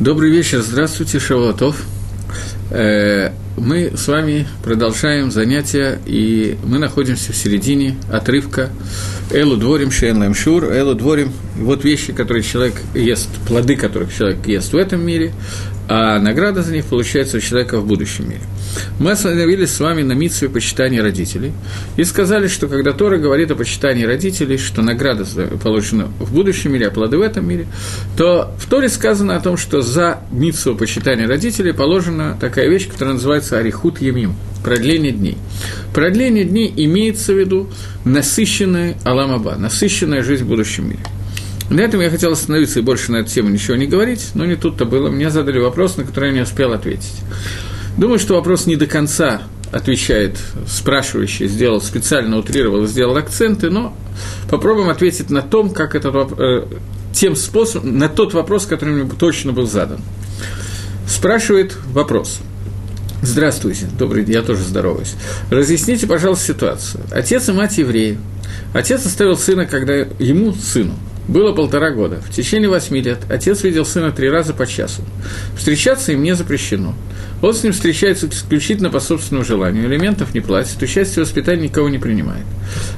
Добрый вечер, здравствуйте, Шавуатов. Э, мы с вами продолжаем занятия, и мы находимся в середине отрывка. «Элу дворим шейн лэмшур», «Элу дворим» – вот вещи, которые человек ест, плоды которых человек ест в этом мире, а награда за них получается у человека в будущем мире. Мы остановились с вами на митсве почитания родителей и сказали, что когда Тора говорит о почитании родителей, что награда получена в будущем мире, а плоды в этом мире, то в Торе сказано о том, что за митсву почитания родителей положена такая вещь, которая называется арихут емим – продление дней. Продление дней имеется в виду насыщенная аламаба, насыщенная жизнь в будущем мире. На этом я хотел остановиться и больше на эту тему ничего не говорить, но не тут-то было. Мне задали вопрос, на который я не успел ответить. Думаю, что вопрос не до конца отвечает спрашивающий, сделал специально утрировал, сделал акценты, но попробуем ответить на том, как этот э, тем способом, на тот вопрос, который мне точно был задан. Спрашивает вопрос. Здравствуйте, добрый день, я тоже здороваюсь. Разъясните, пожалуйста, ситуацию. Отец и мать евреи. Отец оставил сына, когда ему, сыну, было полтора года. В течение восьми лет отец видел сына три раза по часу. Встречаться им не запрещено. Он с ним встречается исключительно по собственному желанию, элементов не платит, участие в воспитании никого не принимает.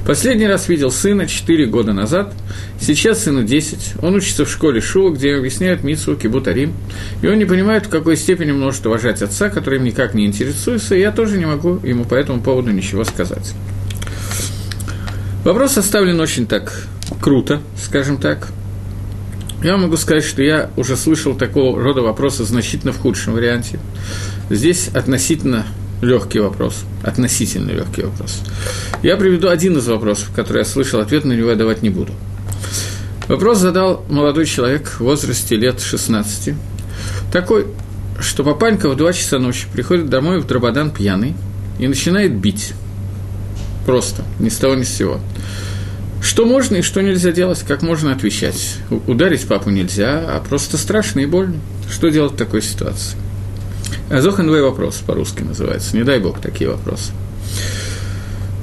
Последний раз видел сына четыре года назад, сейчас сыну 10, он учится в школе Шуа, где объясняют Митсу, Кибутарим, и он не понимает, в какой степени может уважать отца, который им никак не интересуется, и я тоже не могу ему по этому поводу ничего сказать. Вопрос составлен очень так круто, скажем так. Я могу сказать, что я уже слышал такого рода вопросы значительно в худшем варианте. Здесь относительно легкий вопрос, относительно легкий вопрос. Я приведу один из вопросов, который я слышал, ответ на него я давать не буду. Вопрос задал молодой человек в возрасте лет 16, такой, что папанька в 2 часа ночи приходит домой в Драбадан пьяный и начинает бить. Просто, ни с того ни с сего. Что можно и что нельзя делать, как можно отвечать. Ударить папу нельзя, а просто страшно и больно. Что делать в такой ситуации? Азоханвей вопрос по-русски называется. Не дай бог такие вопросы.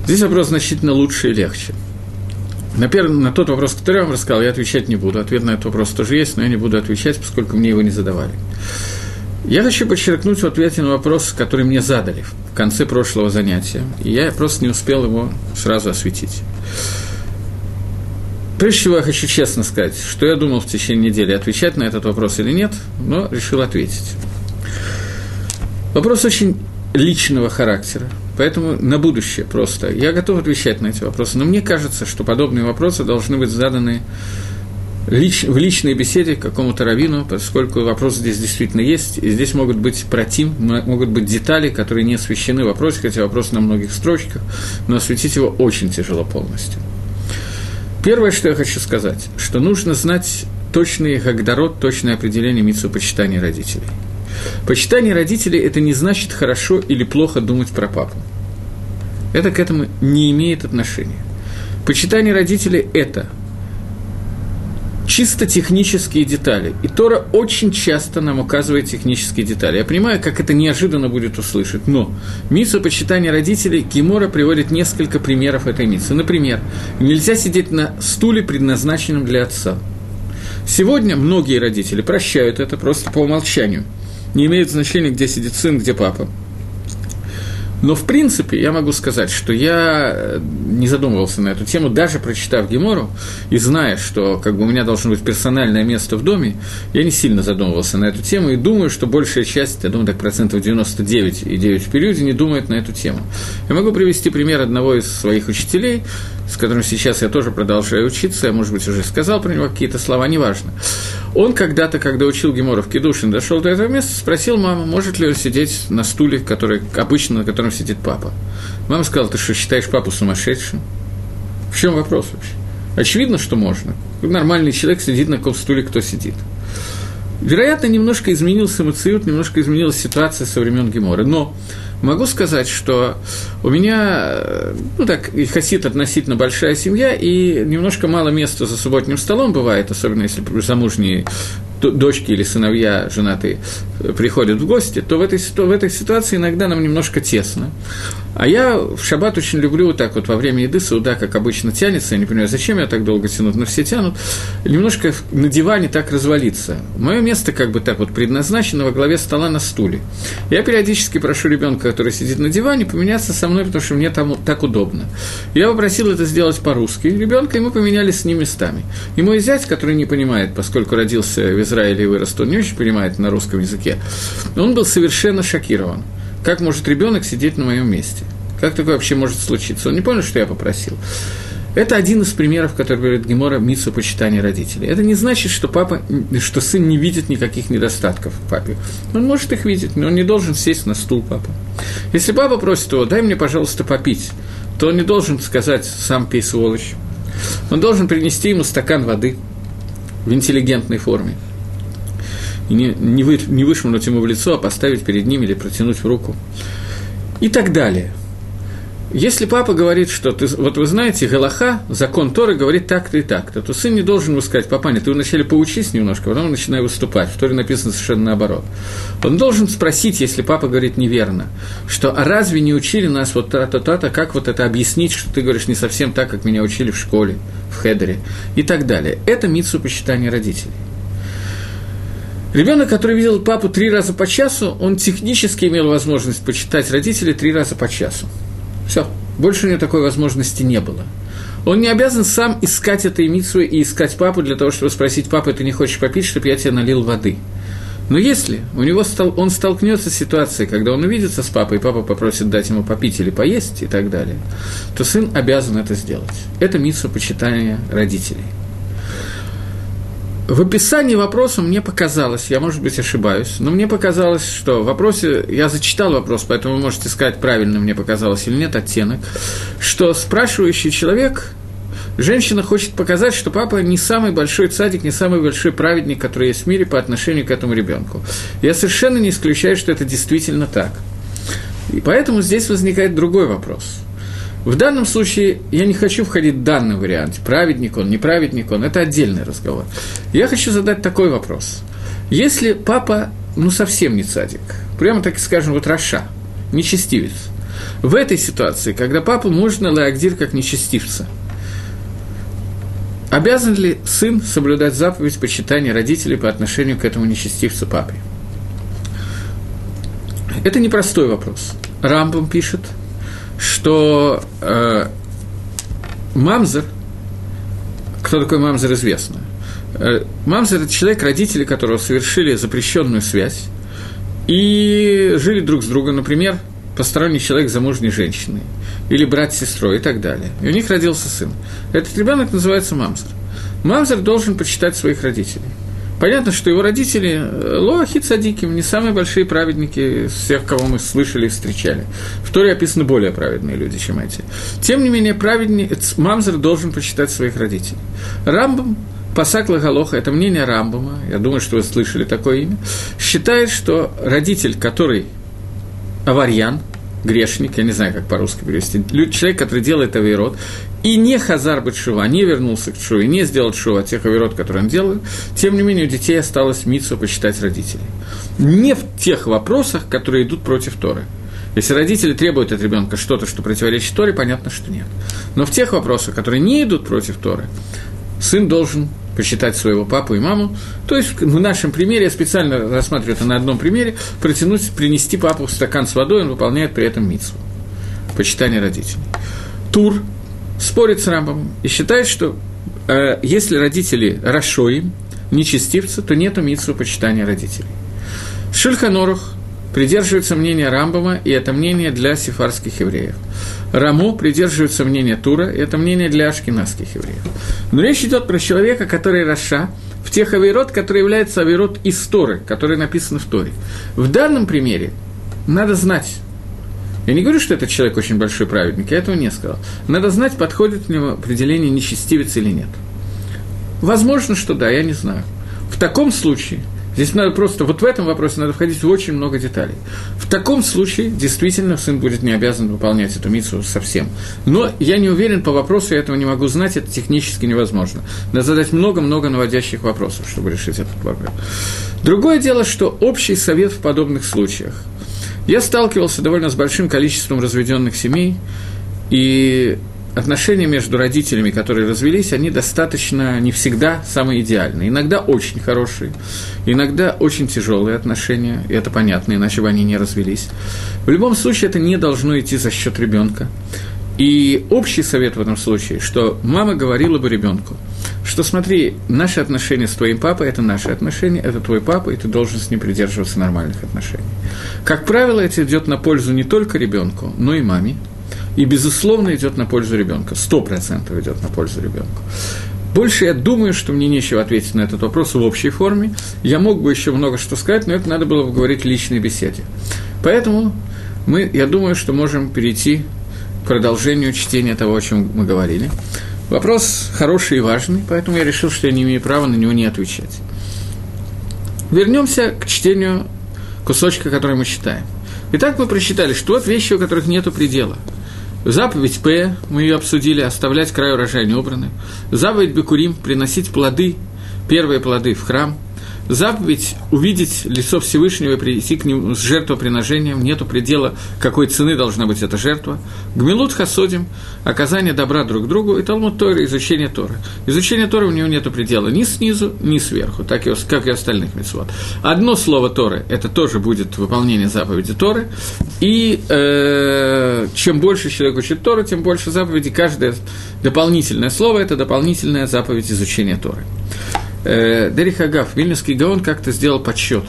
Здесь вопрос значительно лучше и легче. На, первый, на тот вопрос, который я вам рассказал, я отвечать не буду. Ответ на этот вопрос тоже есть, но я не буду отвечать, поскольку мне его не задавали. Я хочу подчеркнуть в ответе на вопрос, который мне задали в конце прошлого занятия, и я просто не успел его сразу осветить. Прежде всего, я хочу честно сказать, что я думал в течение недели, отвечать на этот вопрос или нет, но решил ответить. Вопрос очень личного характера, поэтому на будущее просто. Я готов отвечать на эти вопросы, но мне кажется, что подобные вопросы должны быть заданы лич, в личной беседе к какому-то раввину, поскольку вопрос здесь действительно есть, и здесь могут быть протим, могут быть детали, которые не освещены в вопросе, хотя вопрос на многих строчках, но осветить его очень тяжело полностью. Первое, что я хочу сказать, что нужно знать точный гагдород, точное определение митсу почитания родителей. Почитание родителей – это не значит хорошо или плохо думать про папу. Это к этому не имеет отношения. Почитание родителей – это чисто технические детали. И Тора очень часто нам указывает технические детали. Я понимаю, как это неожиданно будет услышать, но миссу почитания родителей Кимора приводит несколько примеров этой миссы. Например, нельзя сидеть на стуле, предназначенном для отца. Сегодня многие родители прощают это просто по умолчанию. Не имеет значения, где сидит сын, где папа. Но, в принципе, я могу сказать, что я э, не задумывался на эту тему, даже прочитав Гемору и зная, что как бы, у меня должно быть персональное место в доме, я не сильно задумывался на эту тему и думаю, что большая часть, я думаю, так процентов 99 и 9 в периоде не думает на эту тему. Я могу привести пример одного из своих учителей, с которым сейчас я тоже продолжаю учиться, я, может быть, уже сказал про него какие-то слова, неважно. Он когда-то, когда учил Гемора в Кедушин, дошел до этого места, спросил маму, может ли он сидеть на стуле, который, обычно на котором сидит папа. Мама сказала, ты что, считаешь папу сумасшедшим? В чем вопрос вообще? Очевидно, что можно. Нормальный человек сидит на каком стуле, кто сидит. Вероятно, немножко изменился Мациют, немножко изменилась ситуация со времен Гемора. Но могу сказать, что у меня, ну так, и хасид относительно большая семья, и немножко мало места за субботним столом бывает, особенно если замужние дочки или сыновья женатые приходят в гости, то в этой, в этой ситуации иногда нам немножко тесно. А я в шаббат очень люблю вот так вот во время еды суда, как обычно тянется, я не понимаю, зачем я так долго тяну, но все тянут, немножко на диване так развалиться. Мое место как бы так вот предназначено во главе стола на стуле. Я периодически прошу ребенка, который сидит на диване, поменяться со мной, потому что мне там так удобно. Я попросил это сделать по-русски. Ребенка ему поменяли с ним местами. И мой зять, который не понимает, поскольку родился в Израиле вырос, он не очень понимает на русском языке, он был совершенно шокирован. Как может ребенок сидеть на моем месте? Как такое вообще может случиться? Он не понял, что я попросил. Это один из примеров, который говорит Гемора Митсу почитания родителей. Это не значит, что папа, что сын не видит никаких недостатков в папе. Он может их видеть, но он не должен сесть на стул папа. Если папа просит его, дай мне, пожалуйста, попить, то он не должен сказать, сам пей, сволочь. Он должен принести ему стакан воды в интеллигентной форме и не, не, вы, не вышмунуть ему в лицо, а поставить перед ним или протянуть руку. И так далее. Если папа говорит, что ты, вот вы знаете, Галаха, закон Торы говорит так-то и так-то, то сын не должен ему сказать, папа, нет, ты вначале поучись немножко, потом начинай выступать. В Торе написано совершенно наоборот. Он должен спросить, если папа говорит неверно, что а разве не учили нас вот та-та-та-та, как вот это объяснить, что ты говоришь не совсем так, как меня учили в школе, в хедере и так далее. Это митсу почитания родителей. Ребенок, который видел папу три раза по часу, он технически имел возможность почитать родителей три раза по часу. Все, больше у него такой возможности не было. Он не обязан сам искать этой митсу и искать папу для того, чтобы спросить, папа, ты не хочешь попить, чтобы я тебе налил воды. Но если у него стал, он столкнется с ситуацией, когда он увидится с папой, и папа попросит дать ему попить или поесть и так далее, то сын обязан это сделать. Это митсу почитания родителей – в описании вопроса мне показалось, я, может быть, ошибаюсь, но мне показалось, что в вопросе, я зачитал вопрос, поэтому вы можете сказать, правильно мне показалось или нет оттенок, что спрашивающий человек, женщина хочет показать, что папа не самый большой цадик, не самый большой праведник, который есть в мире по отношению к этому ребенку. Я совершенно не исключаю, что это действительно так. И поэтому здесь возникает другой вопрос – в данном случае я не хочу входить в данный вариант, праведник он, неправедник он, это отдельный разговор. Я хочу задать такой вопрос. Если папа, ну, совсем не цадик, прямо так скажем, вот Раша, нечестивец, в этой ситуации, когда папу можно лаагдир как нечестивца, обязан ли сын соблюдать заповедь почитания родителей по отношению к этому нечестивцу папе? Это непростой вопрос. Рамбам пишет – что э, мамзер, кто такой мамзер, известно. Э, мамзер – это человек, родители которого совершили запрещенную связь и жили друг с другом, например, посторонний человек замужней женщиной, или брат с сестрой и так далее. И у них родился сын. Этот ребенок называется мамзер. Мамзер должен почитать своих родителей – Понятно, что его родители э, лохи цадиким, не самые большие праведники из всех, кого мы слышали и встречали. В Торе описаны более праведные люди, чем эти. Тем не менее, праведник, Мамзер должен почитать своих родителей. Рамбам, Пасак Лагалоха, это мнение Рамбама, я думаю, что вы слышали такое имя, считает, что родитель, который аварьян, грешник, я не знаю, как по-русски перевести, человек, который делает авирот, и не хазар Батшува, не вернулся к Шуве, не сделал Шува от тех авирот, которые он делал, тем не менее у детей осталось мицу почитать родителей. Не в тех вопросах, которые идут против Торы. Если родители требуют от ребенка что-то, что противоречит Торе, понятно, что нет. Но в тех вопросах, которые не идут против Торы, сын должен посчитать своего папу и маму. То есть в нашем примере, я специально рассматриваю это на одном примере, протянуть, принести папу стакан с водой, он выполняет при этом митсву. Почитание родителей. Тур спорит с Рамбом и считает, что э, если родители расшоим, нечестивцы, то нету митсу почитания родителей. Шульханорух придерживается мнения Рамбама, и это мнение для сефарских евреев. Рамо придерживается мнения Тура, и это мнение для ашкенадских евреев. Но речь идет про человека, который Раша, в тех авирот, который является авирот из Торы, который написан в Торе. В данном примере надо знать, я не говорю, что этот человек очень большой праведник, я этого не сказал. Надо знать, подходит ли ему определение нечестивец или нет. Возможно, что да, я не знаю. В таком случае, здесь надо просто, вот в этом вопросе надо входить в очень много деталей. В таком случае, действительно, сын будет не обязан выполнять эту миссию совсем. Но я не уверен по вопросу, я этого не могу знать, это технически невозможно. Надо задать много-много наводящих вопросов, чтобы решить этот вопрос. Другое дело, что общий совет в подобных случаях – Я сталкивался довольно с большим количеством разведенных семей, и отношения между родителями, которые развелись, они достаточно не всегда самые идеальные. Иногда очень хорошие, иногда очень тяжелые отношения, и это понятно, иначе бы они не развелись. В любом случае, это не должно идти за счет ребенка. И общий совет в этом случае, что мама говорила бы ребенку, что смотри, наши отношения с твоим папой – это наши отношения, это твой папа, и ты должен с ним придерживаться нормальных отношений. Как правило, это идет на пользу не только ребенку, но и маме, и, безусловно, идет на пользу ребенка. Сто процентов идет на пользу ребенку. Больше я думаю, что мне нечего ответить на этот вопрос в общей форме. Я мог бы еще много что сказать, но это надо было бы говорить в личной беседе. Поэтому мы, я думаю, что можем перейти к продолжению чтения того, о чем мы говорили. Вопрос хороший и важный, поэтому я решил, что я не имею права на него не отвечать. Вернемся к чтению кусочка, который мы читаем. Итак, мы прочитали, что вот вещи, у которых нет предела – Заповедь П, мы ее обсудили, оставлять край урожая не убраны. Заповедь Бекурим, приносить плоды, первые плоды в храм – заповедь увидеть лицо Всевышнего и прийти к нему с жертвоприношением, нету предела, какой цены должна быть эта жертва. Гмилут хасодим, оказание добра друг другу, и Талмуд Торы, изучение Торы. Изучение Торы у него нету предела ни снизу, ни сверху, так и, как и остальных мецвод. Одно слово Торы – это тоже будет выполнение заповеди Торы, и э, чем больше человек учит Торы, тем больше заповедей. Каждое дополнительное слово – это дополнительная заповедь изучения Торы э, Дерих Агав, Вильнюсский Гаон как-то сделал подсчет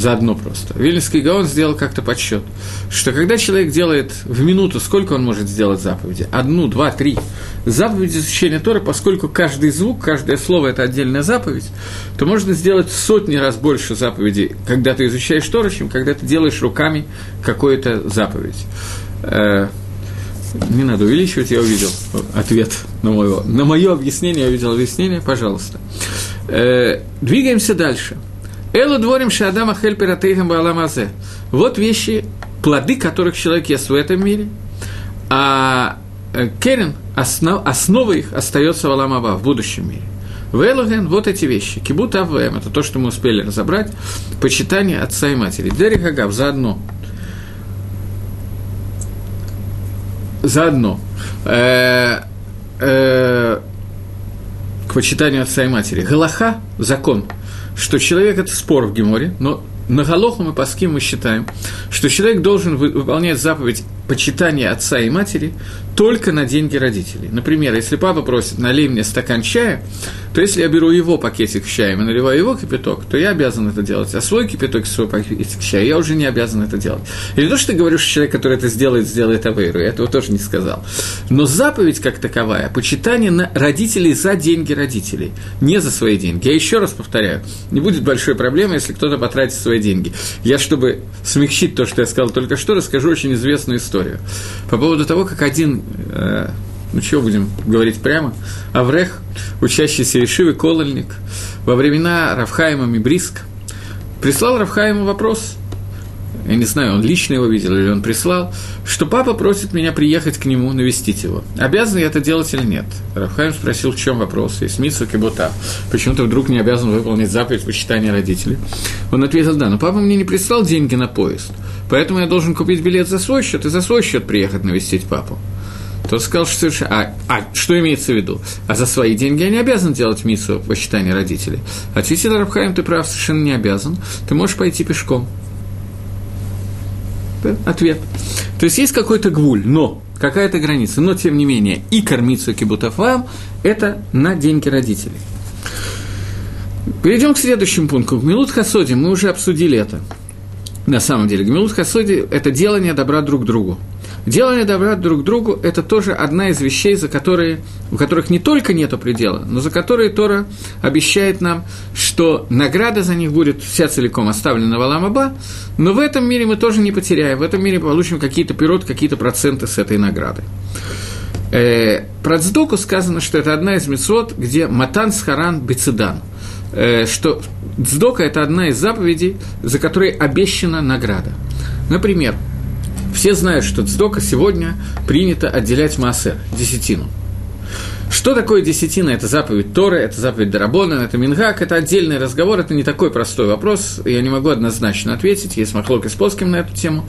заодно просто. Вильнюсский Гаон сделал как-то подсчет, что когда человек делает в минуту, сколько он может сделать заповеди? Одну, два, три. Заповеди изучения Торы, поскольку каждый звук, каждое слово – это отдельная заповедь, то можно сделать сотни раз больше заповедей, когда ты изучаешь Тору, чем когда ты делаешь руками какую-то заповедь. Э, не надо увеличивать, я увидел ответ на мое, на мое объяснение, я увидел объяснение, пожалуйста. Э, двигаемся дальше. Элу дворим шадама хельпера тейхам бааламазе. Вот вещи, плоды которых человек ест в этом мире, а э, Керен, основ, основа их остается в Аламаба, в будущем мире. Вейлуген, вот эти вещи. Кибут Аввем, это то, что мы успели разобрать. Почитание отца и матери. Дерек Агав, заодно. Заодно. Э, э, к почитанию отца и матери. Галаха – закон, что человек – это спор в Геморе, но на Галоху мы по ским мы считаем, что человек должен выполнять заповедь почитания отца и матери только на деньги родителей. Например, если папа просит «налей мне стакан чая», то если я беру его пакетик с чаем и наливаю его кипяток, то я обязан это делать, а свой кипяток и свой пакетик чая я уже не обязан это делать. И не то, что ты говоришь, что человек, который это сделает, сделает авейру, я этого тоже не сказал. Но заповедь как таковая, почитание на родителей за деньги родителей, не за свои деньги. Я еще раз повторяю, не будет большой проблемы, если кто-то потратит свои деньги. Я, чтобы смягчить то, что я сказал только что, расскажу очень известную историю. По поводу того, как один э, ну чего будем говорить прямо, Аврех, учащийся Ишивы Колольник, во времена Равхаима Мибриск, прислал Равхаиму вопрос, я не знаю, он лично его видел или он прислал, что папа просит меня приехать к нему, навестить его. Обязан я это делать или нет? Рафхайм спросил, в чем вопрос, есть митсу кибота. Почему ты вдруг не обязан выполнить заповедь почитания родителей? Он ответил, да, но папа мне не прислал деньги на поезд, поэтому я должен купить билет за свой счет и за свой счет приехать навестить папу. Тот сказал, что совершенно... А, а, что имеется в виду? А за свои деньги я не обязан делать миссу по считанию родителей. Ответил Рабхайм, ты прав, совершенно не обязан. Ты можешь пойти пешком. Ответ. То есть есть какой-то гвуль, но какая-то граница, но тем не менее и кормиться кибутафам – это на деньги родителей. Перейдем к следующему пункту. В Милут Хасоде мы уже обсудили это. На самом деле, Гмилут Хасоди – это делание добра друг другу. Делание добра друг другу – это тоже одна из вещей, за которые, в которых не только нет предела, но за которые Тора обещает нам, что награда за них будет вся целиком оставлена в Аламаба, но в этом мире мы тоже не потеряем, в этом мире получим какие-то пирот, какие-то проценты с этой награды. Э, про Цдоку сказано, что это одна из мецвод, где матан схаран бецедан, э, что Цдока – это одна из заповедей, за которой обещана награда. Например, все знают, что цдока сегодня принято отделять массер, десятину. Что такое десятина? Это заповедь Торы, это заповедь Дарабона, это Мингак, это отдельный разговор, это не такой простой вопрос, я не могу однозначно ответить, есть махлоки с плоским на эту тему,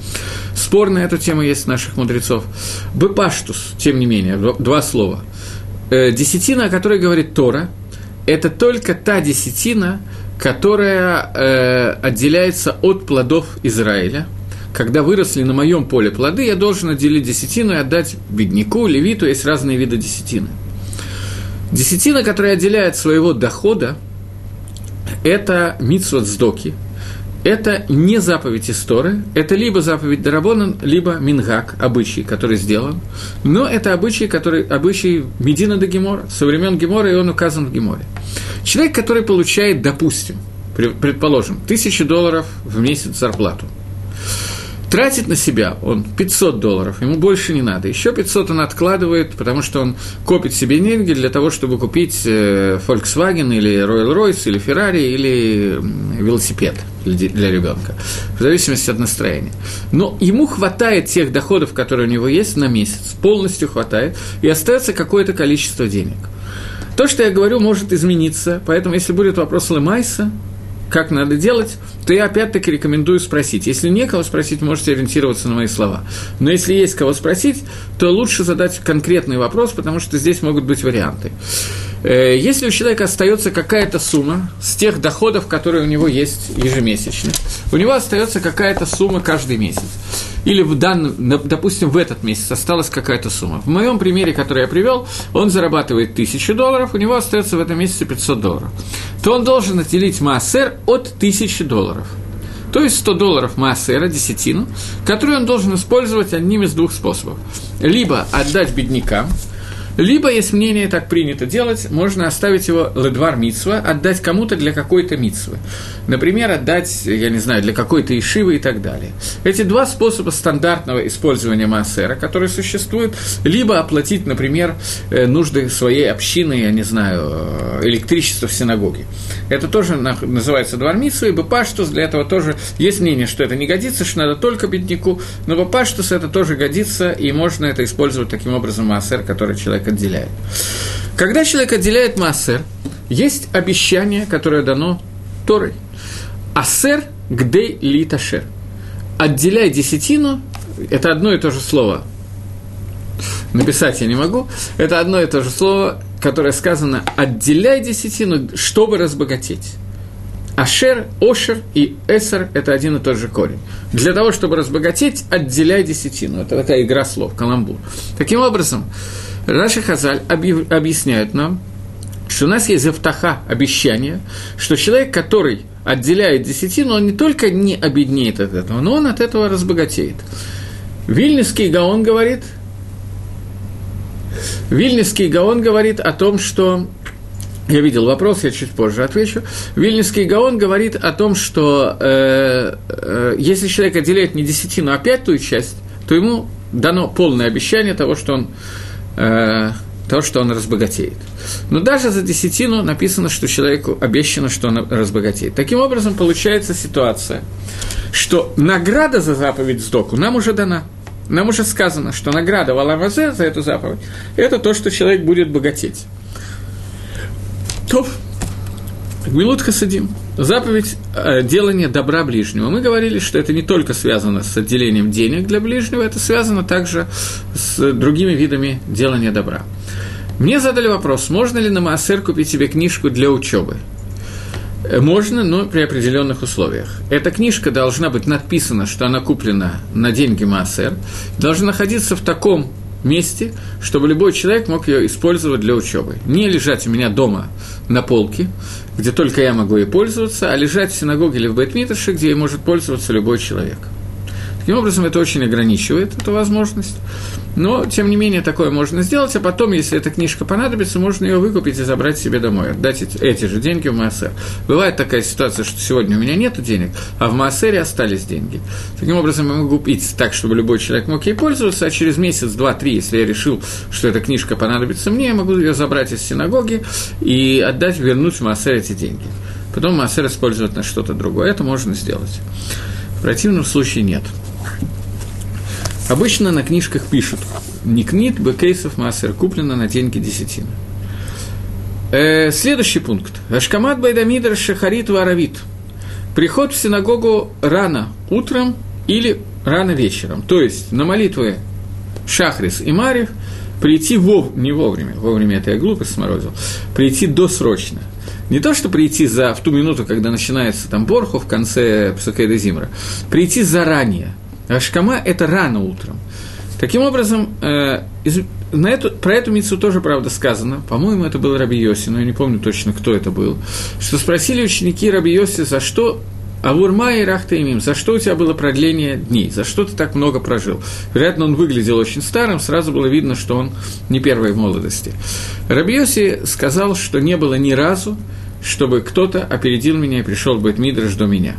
спор на эту тему есть наших мудрецов. Бепаштус, тем не менее, два слова. Э, десятина, о которой говорит Тора, это только та десятина, которая э, отделяется от плодов Израиля – когда выросли на моем поле плоды, я должен отделить десятину и отдать бедняку, левиту, есть разные виды десятины. Десятина, которая отделяет своего дохода, это митсвот сдоки, это не заповедь истории, это либо заповедь Дарабонан, либо Мингак, обычай, который сделан, но это обычай, который, обычай Медина до Гемора, со времен Гемора, и он указан в Геморе. Человек, который получает, допустим, предположим, тысячи долларов в месяц зарплату – тратит на себя он 500 долларов, ему больше не надо. Еще 500 он откладывает, потому что он копит себе деньги для того, чтобы купить э, Volkswagen или Royal-Royce или Ferrari или велосипед для ребенка, в зависимости от настроения. Но ему хватает тех доходов, которые у него есть на месяц, полностью хватает, и остается какое-то количество денег. То, что я говорю, может измениться, поэтому если будет вопрос Лемайса, как надо делать, то я опять-таки рекомендую спросить. Если некого спросить, можете ориентироваться на мои слова. Но если есть кого спросить, то лучше задать конкретный вопрос, потому что здесь могут быть варианты. Э, если у человека остается какая-то сумма с тех доходов, которые у него есть ежемесячно, у него остается какая-то сумма каждый месяц. Или, в данном, допустим, в этот месяц осталась какая-то сумма. В моем примере, который я привел, он зарабатывает 1000 долларов, у него остается в этом месяце 500 долларов. То он должен отделить массер от 1000 долларов. То есть 100 долларов массера, десятину, которую он должен использовать одним из двух способов. Либо отдать беднякам, либо, есть мнение, так принято делать, можно оставить его ледвар митсва, отдать кому-то для какой-то митсвы. Например, отдать, я не знаю, для какой-то ишивы и так далее. Эти два способа стандартного использования массера, которые существуют, либо оплатить, например, э, нужды своей общины, я не знаю, э, электричество в синагоге. Это тоже называется двор митсва, и бапаштус для этого тоже есть мнение, что это не годится, что надо только бедняку, но бапаштус это тоже годится, и можно это использовать таким образом массер, который человек человек отделяет. Когда человек отделяет массер, есть обещание, которое дано Торой. Асер гдей литашер. Отделяй десятину, это одно и то же слово. Написать я не могу. Это одно и то же слово, которое сказано «отделяй десятину, чтобы разбогатеть». Ашер, Ошер и Эсер – это один и тот же корень. Для того, чтобы разбогатеть, отделяй десятину. Это такая игра слов, каламбур. Таким образом, Раши Хазаль объясняет нам, что у нас есть завтаха, обещание, что человек, который отделяет десятину, он не только не обеднеет от этого, но он от этого разбогатеет. Вильнюсский Гаон говорит, Вильнюсский Гаон говорит о том, что я видел вопрос, я чуть позже отвечу. Вильнюсский Гаон говорит о том, что э, э, если человек отделяет не десятину, а пятую часть, то ему дано полное обещание того, что он э, то, что он разбогатеет. Но даже за десятину написано, что человеку обещано, что он разбогатеет. Таким образом, получается ситуация, что награда за заповедь сдоку нам уже дана. Нам уже сказано, что награда Валамазе за эту заповедь – это то, что человек будет богатеть. То, Гмилут Хасадим, заповедь э, делания добра ближнего. Мы говорили, что это не только связано с отделением денег для ближнего, это связано также с другими видами делания добра. Мне задали вопрос, можно ли на Маасер купить себе книжку для учебы? Э, можно, но при определенных условиях. Эта книжка должна быть надписана, что она куплена на деньги Маасер, должна находиться в таком месте, чтобы любой человек мог ее использовать для учебы. Не лежать у меня дома на полке, где только я могу ей пользоваться, а лежать в синагоге или в Бейтмиташе, где ей может пользоваться любой человек. Таким образом, это очень ограничивает эту возможность. Но, тем не менее, такое можно сделать, а потом, если эта книжка понадобится, можно ее выкупить и забрать себе домой, отдать эти, эти же деньги в Маасер. Бывает такая ситуация, что сегодня у меня нет денег, а в Маасере остались деньги. Таким образом, я могу купить так, чтобы любой человек мог ей пользоваться, а через месяц, два, три, если я решил, что эта книжка понадобится мне, я могу ее забрать из синагоги и отдать, вернуть в Маасер эти деньги. Потом Маасер использовать на что-то другое. Это можно сделать. В противном случае нет. Обычно на книжках пишут «Никнит бекейсов массер» куплено на деньги десятины. Э, следующий пункт. Ашкамат Байдамидр Шахарит Варавит. Приход в синагогу рано утром или рано вечером. То есть на молитвы Шахрис и Марев прийти вов, не вовремя, вовремя это я глупость сморозил, прийти досрочно. Не то, что прийти за, в ту минуту, когда начинается там Борху в конце Псакейда Зимра, прийти заранее. Ашкама – это рано утром. Таким образом, э, на эту, про эту мицу тоже, правда, сказано, по-моему, это был Раби Йоси, но я не помню точно, кто это был, что спросили ученики Раби Йоси, за что Авурма и Рахтаимим, за что у тебя было продление дней, за что ты так много прожил? Вероятно, он выглядел очень старым, сразу было видно, что он не первый в молодости. Рабиоси сказал, что не было ни разу, чтобы кто-то опередил меня и пришел в Бетмидраш до меня.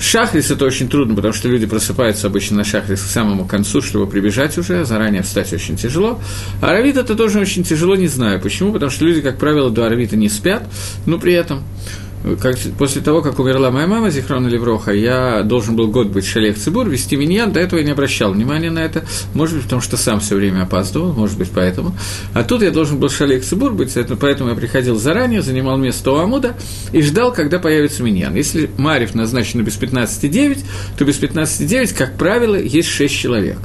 Шахрис это очень трудно, потому что люди просыпаются обычно на шахрис к самому концу, чтобы прибежать уже, заранее встать очень тяжело. А Аравит это тоже очень тяжело, не знаю почему, потому что люди, как правило, до Аравита не спят, но при этом как, после того, как умерла моя мама, Зихрона Левроха, я должен был год быть Шалех Цибур, вести миньян, до этого я не обращал внимания на это, может быть, потому что сам все время опаздывал, может быть, поэтому. А тут я должен был Шалех Цибур быть, поэтому я приходил заранее, занимал место у Амуда и ждал, когда появится миньян. Если Марев назначено без 15,9, то без 15,9, как правило, есть 6 человек.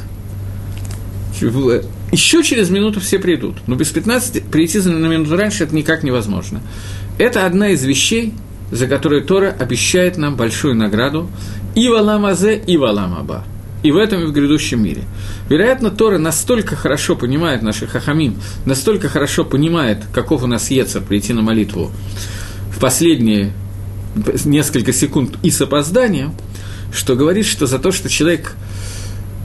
Еще через минуту все придут, но без 15 прийти на минуту раньше это никак невозможно. Это одна из вещей, за которую Тора обещает нам большую награду и в Аламазе, и в Аламаба. И в этом, и в грядущем мире. Вероятно, Тора настолько хорошо понимает наших хахамим, настолько хорошо понимает, каков у нас Ецер прийти на молитву в последние несколько секунд и с опозданием, что говорит, что за то, что человек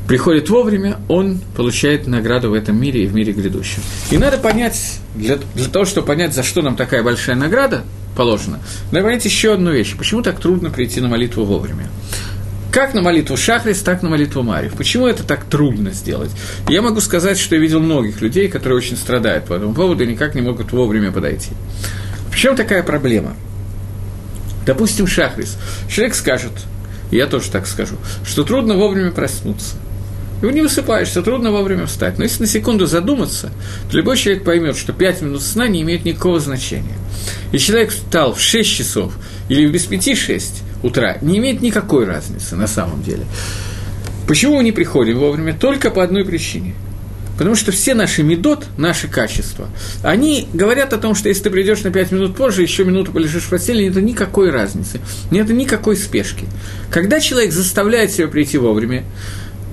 приходит вовремя, он получает награду в этом мире и в мире грядущем. И надо понять, для, для того, чтобы понять, за что нам такая большая награда положена, надо понять еще одну вещь. Почему так трудно прийти на молитву вовремя? Как на молитву Шахрис, так на молитву Марьев. Почему это так трудно сделать? Я могу сказать, что я видел многих людей, которые очень страдают по этому поводу и никак не могут вовремя подойти. В чем такая проблема? Допустим, Шахрис. Человек скажет, я тоже так скажу, что трудно вовремя проснуться – не высыпаешься, трудно вовремя встать. Но если на секунду задуматься, то любой человек поймет, что 5 минут сна не имеет никакого значения. И человек встал в 6 часов или без 5-6 утра, не имеет никакой разницы на самом деле. Почему мы не приходим вовремя? Только по одной причине. Потому что все наши медот, наши качества, они говорят о том, что если ты придешь на 5 минут позже, еще минуту полежишь в постели, нет никакой разницы, нет никакой спешки. Когда человек заставляет себя прийти вовремя,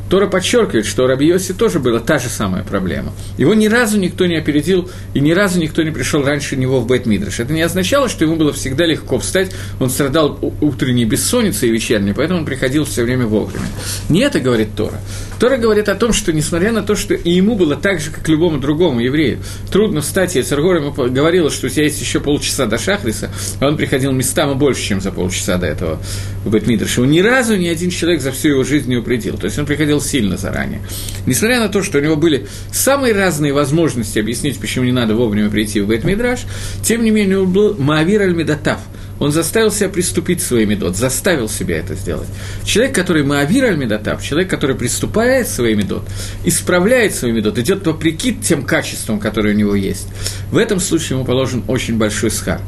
Тора подчеркивает, что у Раби Йоси тоже была та же самая проблема. Его ни разу никто не опередил, и ни разу никто не пришел раньше него в Бет Мидраш. Это не означало, что ему было всегда легко встать, он страдал утренней бессонницей и вечерней, поэтому он приходил все время вовремя. Не это говорит Тора. Тора говорит о том, что несмотря на то, что и ему было так же, как любому другому еврею, трудно встать, и Царгор ему говорила, что у тебя есть еще полчаса до Шахриса, а он приходил местами больше, чем за полчаса до этого в Бет Мидраш. Его ни разу ни один человек за всю его жизнь не упредил. То есть он приходил сильно заранее. Несмотря на то, что у него были самые разные возможности объяснить, почему не надо вовремя прийти в Бет-Мидраш, тем не менее он был Маавир Аль-Медатав. Он заставил себя приступить к своей медот, заставил себя это сделать. Человек, который Маавир Аль-Медатав, человек, который приступает к своей медот, исправляет свой медот, идет вопреки тем качествам, которые у него есть, в этом случае ему положен очень большой схар.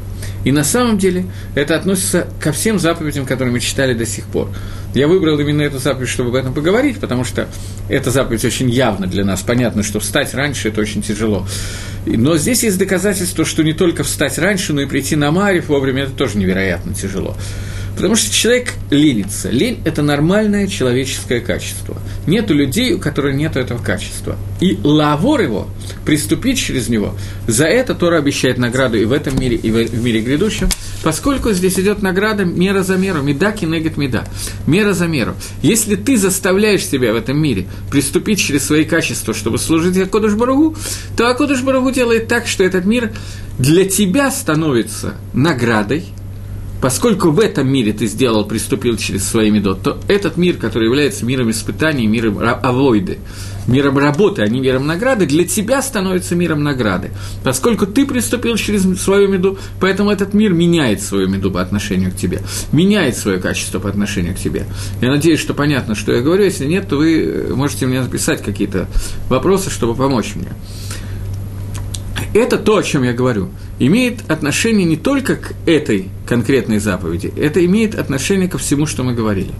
И на самом деле это относится ко всем заповедям, которые мы читали до сих пор. Я выбрал именно эту заповедь, чтобы об этом поговорить, потому что эта заповедь очень явно для нас. Понятно, что встать раньше – это очень тяжело. Но здесь есть доказательство, что не только встать раньше, но и прийти на Марив вовремя – это тоже невероятно тяжело. Потому что человек ленится. Лень – это нормальное человеческое качество. Нету людей, у которых нет этого качества. И лавор его, приступить через него, за это Тора обещает награду и в этом мире, и в мире грядущем, поскольку здесь идет награда мера за меру, меда кинегет меда, мера за меру. Если ты заставляешь себя в этом мире приступить через свои качества, чтобы служить Акодыш Баругу, то Акодыш Баругу делает так, что этот мир для тебя становится наградой – поскольку в этом мире ты сделал, приступил через свои медот, то этот мир, который является миром испытаний, миром авойды, миром работы, а не миром награды, для тебя становится миром награды. Поскольку ты приступил через свою меду, поэтому этот мир меняет свою меду по отношению к тебе, меняет свое качество по отношению к тебе. Я надеюсь, что понятно, что я говорю. Если нет, то вы можете мне написать какие-то вопросы, чтобы помочь мне. Это то, о чем я говорю, имеет отношение не только к этой конкретной заповеди, это имеет отношение ко всему, что мы говорили.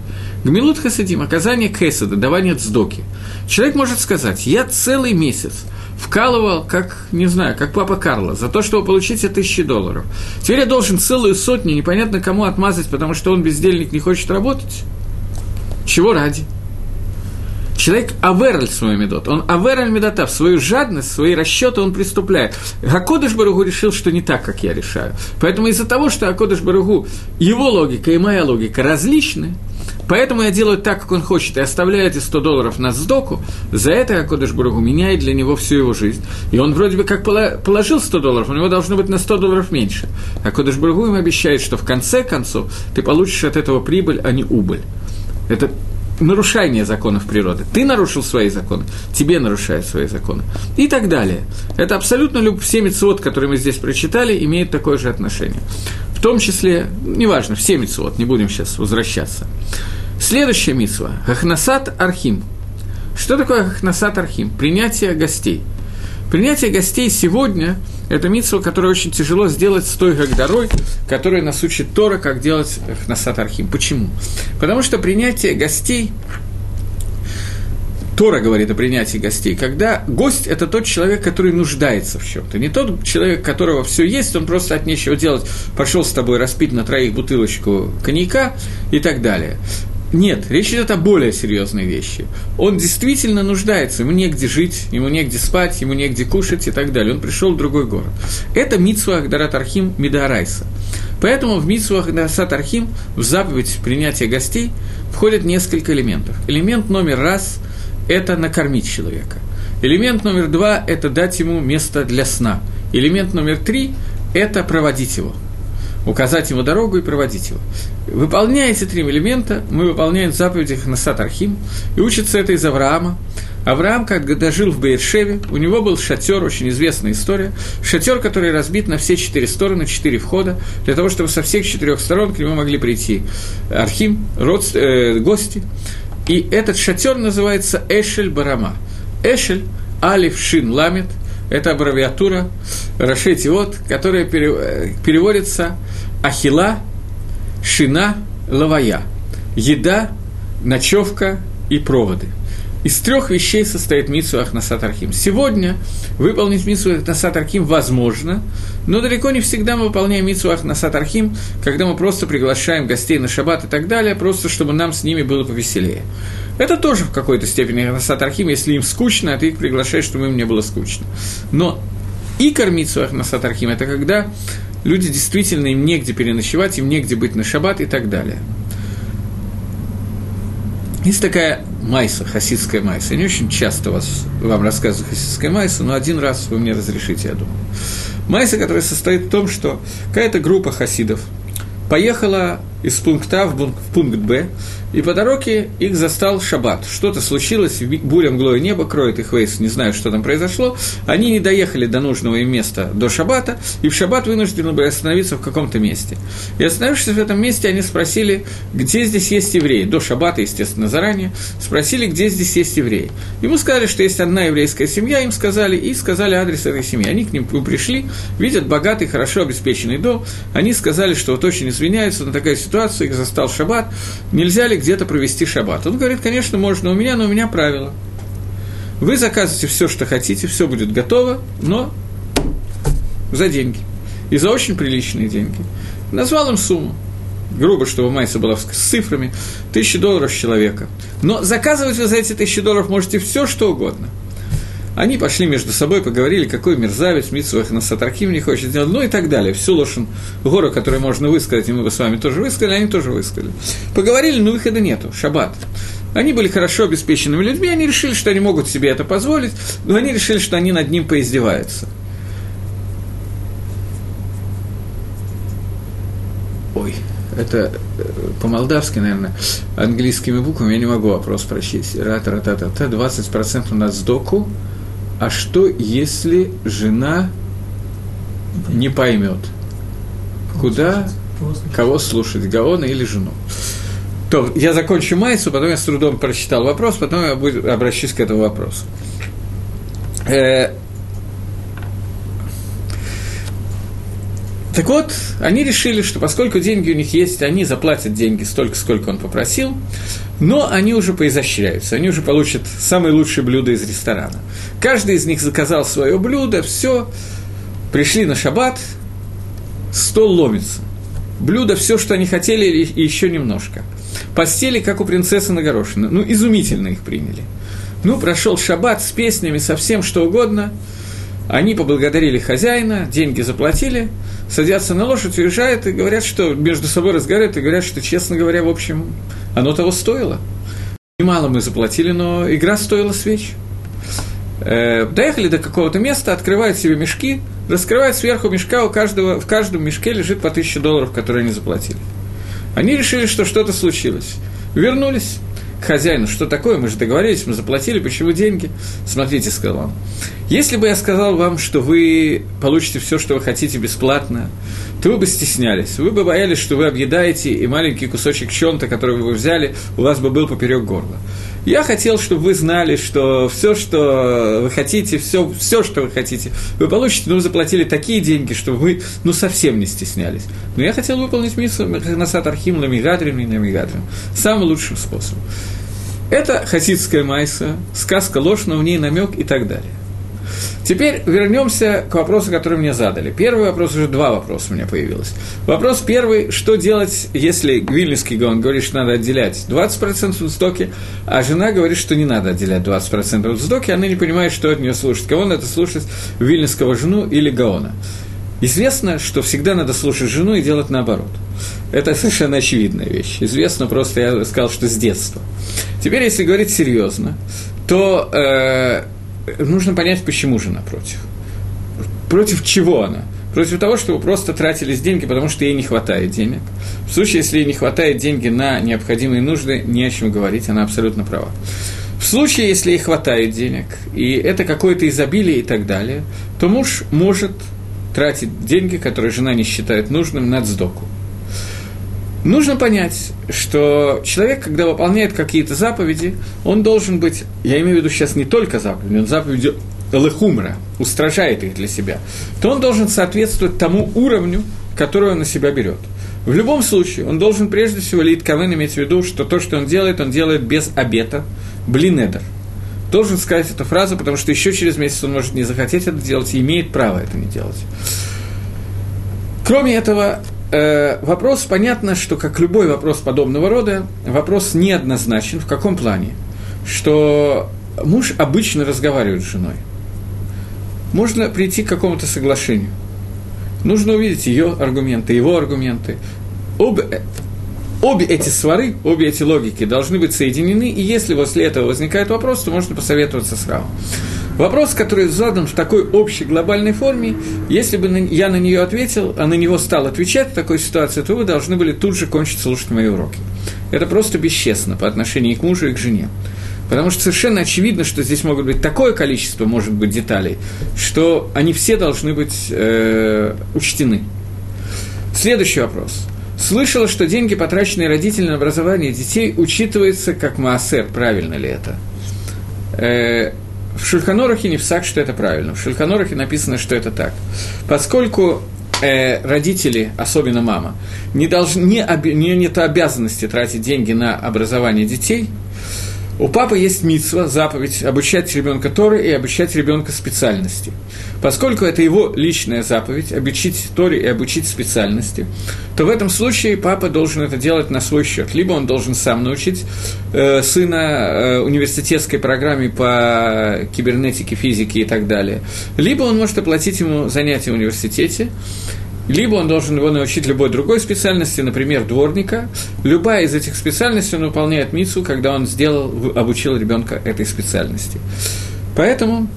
Гмилут хасадим, оказание кесада, давание цдоки. Человек может сказать, я целый месяц вкалывал, как, не знаю, как папа Карло, за то, чтобы получить эти тысячи долларов. Теперь я должен целую сотню, непонятно кому отмазать, потому что он бездельник, не хочет работать. Чего ради? Человек аверль свой медот, он аверль медота, в свою жадность, свои расчеты он приступляет. Акодыш Баругу решил, что не так, как я решаю. Поэтому из-за того, что Акодыш Баругу, его логика и моя логика различны, Поэтому я делаю так, как он хочет, и оставляю эти 100 долларов на сдоку, за это Акодыш Бургу меняет для него всю его жизнь. И он вроде бы как положил 100 долларов, у него должно быть на 100 долларов меньше. Акодыш Бургу им обещает, что в конце концов ты получишь от этого прибыль, а не убыль. Это нарушение законов природы. Ты нарушил свои законы, тебе нарушают свои законы. И так далее. Это абсолютно люб... все мецвод, которые мы здесь прочитали, имеют такое же отношение. В том числе, неважно, все мецвод, не будем сейчас возвращаться. Следующая митсва – Хахнасат Архим. Что такое Хахнасат Архим? Принятие гостей. Принятие гостей сегодня – это митсва, которую очень тяжело сделать с той Гагдарой, которая нас учит Тора, как делать Хахнасат Архим. Почему? Потому что принятие гостей Тора говорит о принятии гостей, когда гость – это тот человек, который нуждается в чем-то. Не тот человек, которого все есть, он просто от нечего делать, пошел с тобой распить на троих бутылочку коньяка и так далее. Нет, речь идет о более серьезной вещи. Он действительно нуждается, ему негде жить, ему негде спать, ему негде кушать и так далее. Он пришел в другой город. Это Митсуа Ахдарат Архим Мидарайса. Поэтому в Митсуа Ахдарат Архим, в заповедь принятия гостей, входит несколько элементов. Элемент номер раз – это накормить человека. Элемент номер два – это дать ему место для сна. Элемент номер три – это проводить его – указать ему дорогу и проводить его. Выполняя эти три элемента, мы выполняем заповеди Хнасат Архим, и учится это из Авраама. Авраам, когда жил в Бейершеве, у него был шатер, очень известная история, шатер, который разбит на все четыре стороны, четыре входа, для того, чтобы со всех четырех сторон к нему могли прийти Архим, родств, э, гости. И этот шатер называется Эшель Барама. Эшель, Алиф Шин Ламет – это аббревиатура Рашетиот, которая переводится Ахила, Шина, Лавая. Еда, ночевка и проводы. Из трех вещей состоит Митсу Ахнасат Архим. Сегодня выполнить Митсу Ахнасат Архим возможно, но далеко не всегда мы выполняем Митсу Ахнасат Архим, когда мы просто приглашаем гостей на шаббат и так далее, просто чтобы нам с ними было повеселее. Это тоже в какой-то степени Ахнасат Архим, если им скучно, а ты их приглашаешь, чтобы им не было скучно. Но и кормить Ахнасат Архим – это когда люди действительно им негде переночевать, им негде быть на шаббат и так далее. Есть такая майса, хасидская майса. Я не очень часто вас, вам рассказываю хасидская майса, но один раз вы мне разрешите, я думаю. Майса, которая состоит в том, что какая-то группа хасидов поехала из пункта А в пункт Б, и по дороге их застал шаббат. Что-то случилось, буря мглое небо кроет их вейс, не знаю, что там произошло. Они не доехали до нужного им места до шаббата, и в шаббат вынуждены были остановиться в каком-то месте. И остановившись в этом месте, они спросили, где здесь есть евреи. До шаббата, естественно, заранее. Спросили, где здесь есть евреи. Ему сказали, что есть одна еврейская семья, им сказали, и сказали адрес этой семьи. Они к ним пришли, видят богатый, хорошо обеспеченный дом. Они сказали, что вот очень извиняются на такая ситуация, их застал шаббат. Нельзя ли где-то провести шаббат. Он говорит, конечно, можно у меня, но у меня правило. Вы заказываете все, что хотите, все будет готово, но за деньги. И за очень приличные деньги. Назвал им сумму. Грубо, чтобы майса была с цифрами. Тысячи долларов с человека. Но заказывать вы за эти тысячи долларов можете все, что угодно – они пошли между собой, поговорили, какой мерзавец, Митсвах на Сатарким не хочет делать, ну и так далее. Всю лошадь гору, которую можно высказать, и мы бы с вами тоже высказали, они тоже высказали. Поговорили, но выхода нету, шаббат. Они были хорошо обеспеченными людьми, они решили, что они могут себе это позволить, но они решили, что они над ним поиздеваются. Ой, это э, по-молдавски, наверное, английскими буквами я не могу вопрос прочесть. Ра-та-та-та-та, 20% на сдоку, а что, если жена не поймет, куда, кого слушать, Гаона или жену? То, я закончу Майсу, потом я с трудом прочитал вопрос, потом я буду, обращусь к этому вопросу. Так вот, они решили, что поскольку деньги у них есть, они заплатят деньги столько, сколько он попросил, но они уже поизощряются, они уже получат самые лучшие блюда из ресторана. Каждый из них заказал свое блюдо, все, пришли на шаббат, стол ломится. Блюдо, все, что они хотели, и еще немножко. Постели, как у принцессы Нагорошина. Ну, изумительно их приняли. Ну, прошел шаббат с песнями, со всем, что угодно. Они поблагодарили хозяина, деньги заплатили, садятся на лошадь, уезжают и говорят, что между собой разговаривают и говорят, что, честно говоря, в общем, оно того стоило. Немало мы заплатили, но игра стоила свеч. Э, доехали до какого-то места, открывают себе мешки, раскрывают сверху мешка, у каждого, в каждом мешке лежит по 1000 долларов, которые они заплатили. Они решили, что что-то случилось. Вернулись к хозяину, что такое, мы же договорились, мы заплатили, почему деньги? Смотрите, сказал он, если бы я сказал вам, что вы получите все, что вы хотите бесплатно, то вы бы стеснялись, вы бы боялись, что вы объедаете, и маленький кусочек чонта, который вы взяли, у вас бы был поперек горла. Я хотел, чтобы вы знали, что все, что вы хотите, все, все, что вы хотите, вы получите, но заплатили такие деньги, что вы, ну, совсем не стеснялись. Но я хотел выполнить миссу Насат Архим Ламигадрин и Намигадрин самым лучшим способом. Это хасидская майса, сказка ложь, но в ней намек и так далее. Теперь вернемся к вопросу, который мне задали. Первый вопрос, уже два вопроса у меня появилось. Вопрос первый, что делать, если Вильнюсский Гаон говорит, что надо отделять 20% от сдоки, а жена говорит, что не надо отделять 20% от сдоки, она не понимает, что от нее слушать. Кого надо слушать, Вильнюсского жену или Гаона. Известно, что всегда надо слушать жену и делать наоборот. Это совершенно очевидная вещь. Известно просто, я сказал, что с детства. Теперь, если говорить серьезно, то э, нужно понять, почему жена против. Против чего она? Против того, чтобы просто тратились деньги, потому что ей не хватает денег. В случае, если ей не хватает деньги на необходимые нужды, не о чем говорить, она абсолютно права. В случае, если ей хватает денег, и это какое-то изобилие и так далее, то муж может тратить деньги, которые жена не считает нужным, на сдоку. Нужно понять, что человек, когда выполняет какие-то заповеди, он должен быть, я имею в виду сейчас не только заповеди, но заповеди лехумра, устражает их для себя, то он должен соответствовать тому уровню, который он на себя берет. В любом случае, он должен прежде всего лить кавен иметь в виду, что то, что он делает, он делает без обета, блинедер. Должен сказать эту фразу, потому что еще через месяц он может не захотеть это делать и имеет право это не делать. Кроме этого, Э, вопрос, понятно, что, как любой вопрос подобного рода, вопрос неоднозначен. В каком плане? Что муж обычно разговаривает с женой. Можно прийти к какому-то соглашению. Нужно увидеть ее аргументы, его аргументы. Обе, обе эти свары, обе эти логики должны быть соединены, и если после этого возникает вопрос, то можно посоветоваться с Равом. Вопрос, который задан в такой общей глобальной форме, если бы я на нее ответил, а на него стал отвечать в такой ситуации, то вы должны были тут же кончить слушать мои уроки. Это просто бесчестно по отношению к мужу и к жене. Потому что совершенно очевидно, что здесь могут быть такое количество, может быть, деталей, что они все должны быть э, учтены. Следующий вопрос. Слышала, что деньги, потраченные родителями на образование детей, учитываются как маасер. Правильно ли это? Э, в Шульханорахе не всак, что это правильно. В Шульханорахе написано, что это так. Поскольку э, родители, особенно мама, не, должны, не, оби, не нет обязанности тратить деньги на образование детей – у папы есть митсва, заповедь, обучать ребенка Торы и обучать ребенка специальности. Поскольку это его личная заповедь, обучить Торе и обучить специальности, то в этом случае папа должен это делать на свой счет. Либо он должен сам научить э, сына э, университетской программе по кибернетике, физике и так далее, либо он может оплатить ему занятия в университете, либо он должен его научить любой другой специальности, например, дворника. Любая из этих специальностей он выполняет мицу, когда он сделал, обучил ребенка этой специальности. Поэтому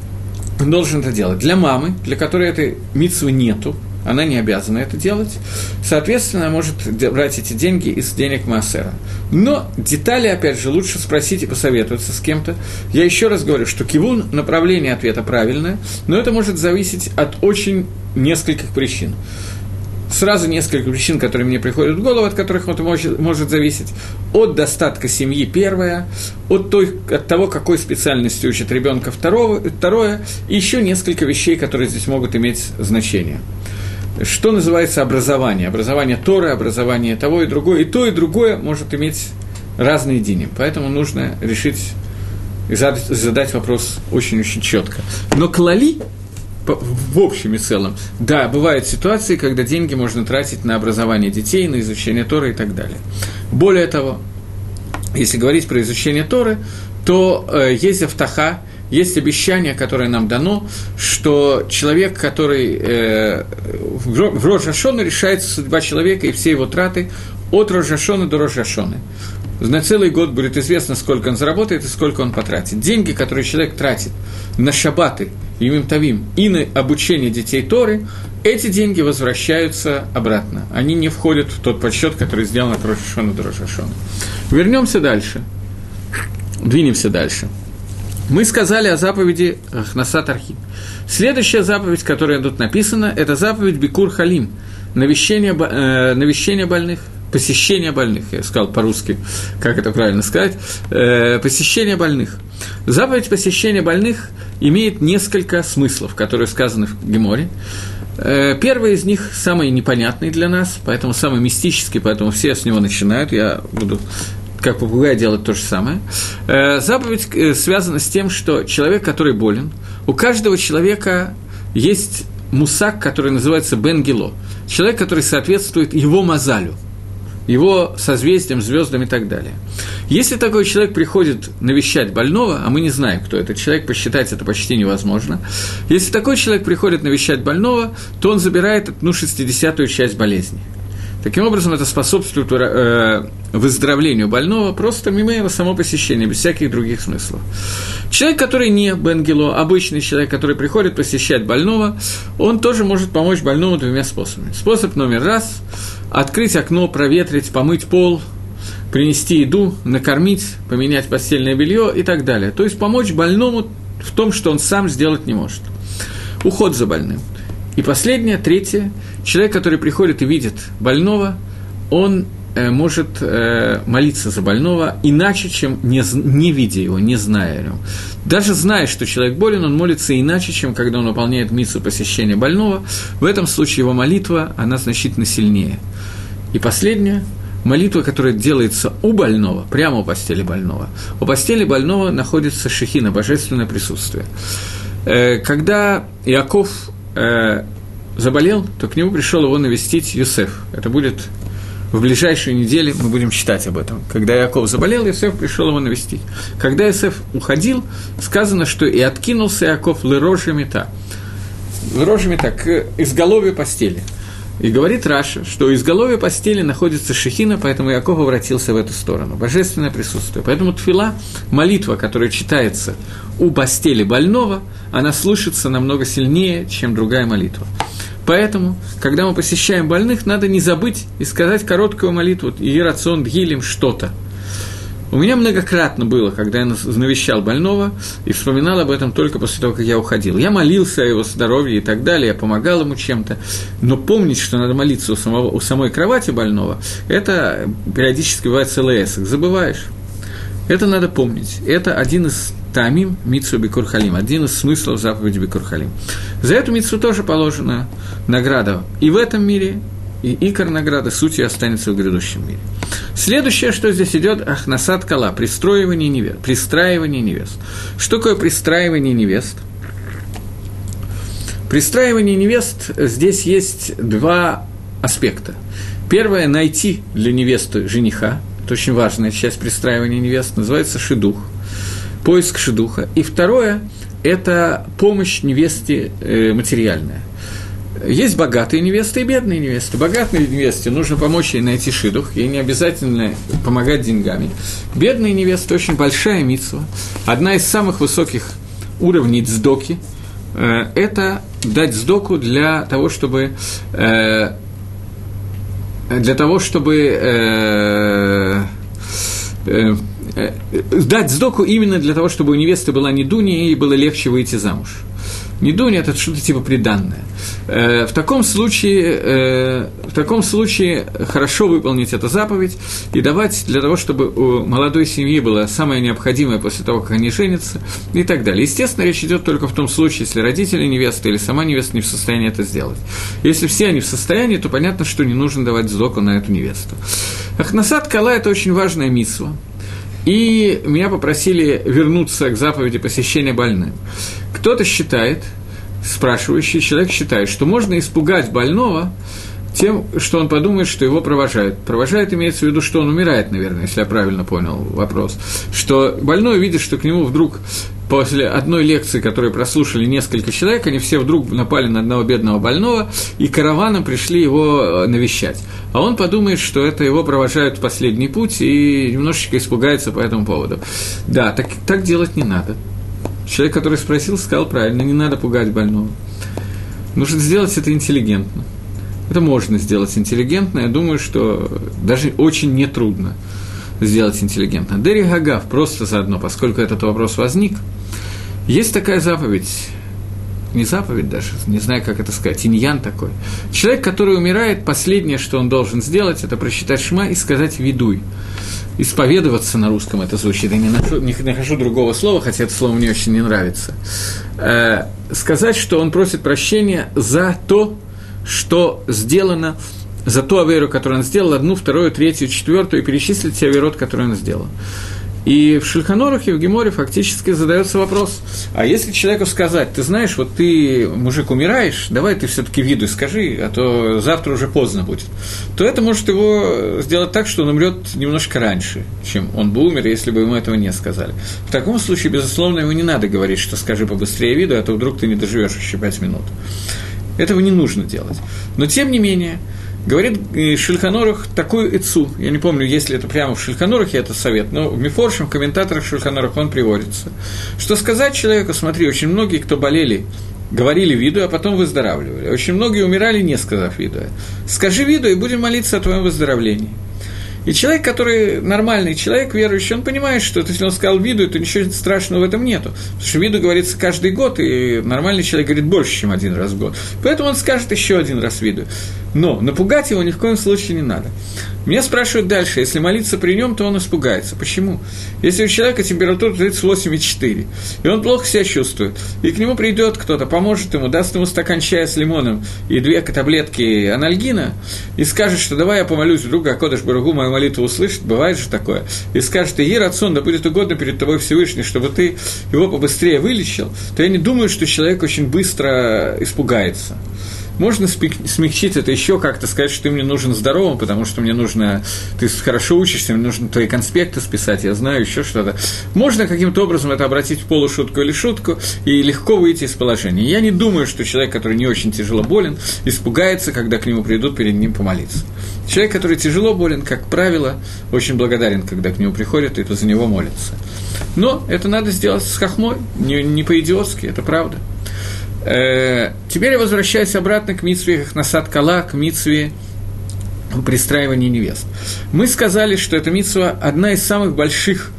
он должен это делать. Для мамы, для которой этой митсвы нету, она не обязана это делать. Соответственно, она может брать эти деньги из денег Массера. Но детали, опять же, лучше спросить и посоветоваться с кем-то. Я еще раз говорю, что кивун, направление ответа правильное, но это может зависеть от очень нескольких причин сразу несколько причин, которые мне приходят в голову, от которых это может, может зависеть. От достатка семьи первое, от, той, от того, какой специальности учат ребенка второго, второе, и еще несколько вещей, которые здесь могут иметь значение. что называется образование. Образование Торы, образование того и другое. И то, и другое может иметь разные дни. Поэтому нужно решить и задать, задать вопрос очень-очень четко. Но клали, в общем и целом, да, бывают ситуации, когда деньги можно тратить на образование детей, на изучение Торы и так далее. Более того, если говорить про изучение Торы, то э, есть автаха, есть обещание, которое нам дано, что человек, который э, в Рожашону решается судьба человека и все его траты от Рожашона до Рожашоны. На целый год будет известно, сколько он заработает и сколько он потратит. Деньги, которые человек тратит на шабаты, Юмим Тавим, и на обучение детей Торы, эти деньги возвращаются обратно. Они не входят в тот подсчет, который сделан от Рошашона до Рошашона. Вернемся дальше. Двинемся дальше. Мы сказали о заповеди Ахнасат Архим. Следующая заповедь, которая тут написана, это заповедь Бикур Халим, навещение, э, навещение больных, посещение больных, я сказал по-русски, как это правильно сказать, э, посещение больных. Заповедь посещения больных имеет несколько смыслов, которые сказаны в Геморе. Э, первый из них самый непонятный для нас, поэтому самый мистический, поэтому все с него начинают. Я буду как попугай делать то же самое. Э, заповедь э, связана с тем, что человек, который болен, у каждого человека есть мусак, который называется Бенгело. Человек, который соответствует его мазалю, его созвездиям, звездам и так далее. Если такой человек приходит навещать больного, а мы не знаем, кто этот человек, посчитать это почти невозможно, если такой человек приходит навещать больного, то он забирает одну шестидесятую часть болезни – Таким образом, это способствует э, выздоровлению больного просто мимо его само посещение, без всяких других смыслов. Человек, который не Бенгело, обычный человек, который приходит посещать больного, он тоже может помочь больному двумя способами. Способ номер раз – открыть окно, проветрить, помыть пол, принести еду, накормить, поменять постельное белье и так далее. То есть помочь больному в том, что он сам сделать не может. Уход за больным – и последнее, третье, человек, который приходит и видит больного, он э, может э, молиться за больного иначе, чем не, не видя его, не зная о нем. Даже зная, что человек болен, он молится иначе, чем когда он выполняет миссу посещения больного. В этом случае его молитва, она значительно сильнее. И последнее, молитва, которая делается у больного, прямо у постели больного. У постели больного находится шехина, божественное присутствие. Э, когда Иаков э, заболел, то к нему пришел его навестить Юсеф. Это будет в ближайшие недели, мы будем читать об этом. Когда Яков заболел, Юсеф пришел его навестить. Когда Юсеф уходил, сказано, что и откинулся Яков лырожи мета. Лырожи мета, к изголовью постели. И говорит Раша, что у изголовья постели находится шехина, поэтому Яков обратился в эту сторону. Божественное присутствие. Поэтому тфила, молитва, которая читается у постели больного, она слышится намного сильнее, чем другая молитва. Поэтому, когда мы посещаем больных, надо не забыть и сказать короткую молитву «И рацион дгилем что-то». У меня многократно было, когда я навещал больного и вспоминал об этом только после того, как я уходил. Я молился о его здоровье и так далее, я помогал ему чем-то, но помнить, что надо молиться у, самого, у самой кровати больного, это периодически бывает целый эссек, забываешь. Это надо помнить. Это один из тамим митсу бикурхалим, один из смыслов заповеди бикурхалим. За эту митсу тоже положена награда и в этом мире, и икор награды сутью останется в грядущем мире. Следующее, что здесь идет, ахнасад кала, пристроивание невест. Пристраивание невест. Что такое пристраивание невест? Пристраивание невест, здесь есть два аспекта. Первое – найти для невесты жениха, это очень важная часть пристраивания невест, называется шедух, поиск шедуха. И второе – это помощь невесте э, материальная. Есть богатые невесты и бедные невесты. Богатой невесте нужно помочь ей найти шидух, ей не обязательно помогать деньгами. Бедные невесты – очень большая митсва. Одна из самых высоких уровней дздоки э, – это дать сдоку для того, чтобы э, для того, чтобы э, дать сдоку именно для того, чтобы у невесты была не дуня и было легче выйти замуж. Недунья – это что-то типа приданное. Э, в таком случае, э, в таком случае хорошо выполнить эту заповедь и давать для того, чтобы у молодой семьи было самое необходимое после того, как они женятся и так далее. Естественно, речь идет только в том случае, если родители невесты или сама невеста не в состоянии это сделать. Если все они в состоянии, то понятно, что не нужно давать сдоку на эту невесту. Ахнасад Кала – это очень важная мисва. И меня попросили вернуться к заповеди посещения больным. Кто-то считает, спрашивающий человек считает, что можно испугать больного тем, что он подумает, что его провожают. Провожает имеется в виду, что он умирает, наверное, если я правильно понял вопрос. Что больной видит, что к нему вдруг после одной лекции, которую прослушали несколько человек, они все вдруг напали на одного бедного больного, и караваном пришли его э, навещать. А он подумает, что это его провожают в последний путь, и немножечко испугается по этому поводу. Да, так, так делать не надо. Человек, который спросил, сказал правильно, не надо пугать больного. Нужно сделать это интеллигентно. Это можно сделать интеллигентно, я думаю, что даже очень нетрудно сделать интеллигентно. Дерри Гагав просто заодно, поскольку этот вопрос возник – есть такая заповедь, не заповедь даже, не знаю, как это сказать, иньян такой. Человек, который умирает, последнее, что он должен сделать, это прочитать шма и сказать «видуй». Исповедоваться на русском это звучит, я не нахожу, не нахожу другого слова, хотя это слово мне очень не нравится. Э, сказать, что он просит прощения за то, что сделано, за ту аверу, которую он сделал, одну, вторую, третью, четвертую, и перечислить те аверот, которые он сделал. И в Шульханорухе, в Геморе фактически задается вопрос, а если человеку сказать, ты знаешь, вот ты, мужик, умираешь, давай ты все таки виду скажи, а то завтра уже поздно будет, то это может его сделать так, что он умрет немножко раньше, чем он бы умер, если бы ему этого не сказали. В таком случае, безусловно, ему не надо говорить, что скажи побыстрее виду, а то вдруг ты не доживешь еще пять минут. Этого не нужно делать. Но, тем не менее, Говорит э, Шульханорух такую ицу, я не помню, есть ли это прямо в Шульханорухе это совет, но в Мифоршем, в комментаторах Шульханорух он приводится, что сказать человеку, смотри, очень многие, кто болели, говорили виду, а потом выздоравливали. Очень многие умирали, не сказав виду. Скажи виду, и будем молиться о твоем выздоровлении. И человек, который нормальный человек, верующий, он понимает, что если он сказал виду, то ничего страшного в этом нету. Потому что виду говорится каждый год, и нормальный человек говорит больше, чем один раз в год. Поэтому он скажет еще один раз виду. Но напугать его ни в коем случае не надо. Меня спрашивают дальше, если молиться при нем, то он испугается. Почему? Если у человека температура 38,4, и он плохо себя чувствует, и к нему придет кто-то, поможет ему, даст ему стакан чая с лимоном и две таблетки анальгина, и скажет, что давай я помолюсь, вдруг Акодыш Барагу мою молитву услышит, бывает же такое, и скажет, и рацион, да будет угодно перед тобой Всевышний, чтобы ты его побыстрее вылечил, то я не думаю, что человек очень быстро испугается. Можно смягчить это еще как-то, сказать, что ты мне нужен здоровым, потому что мне нужно, ты хорошо учишься, мне нужно твои конспекты списать, я знаю еще что-то. Можно каким-то образом это обратить в полушутку или шутку и легко выйти из положения. Я не думаю, что человек, который не очень тяжело болен, испугается, когда к нему придут перед ним помолиться. Человек, который тяжело болен, как правило, очень благодарен, когда к нему приходят и за него молятся. Но это надо сделать с хохмой, не, не по-идиотски, это правда. Э, теперь я возвращаюсь обратно к Митсве Насад Кала, к Митсве пристраивания невест. Мы сказали, что эта Митсва одна из самых больших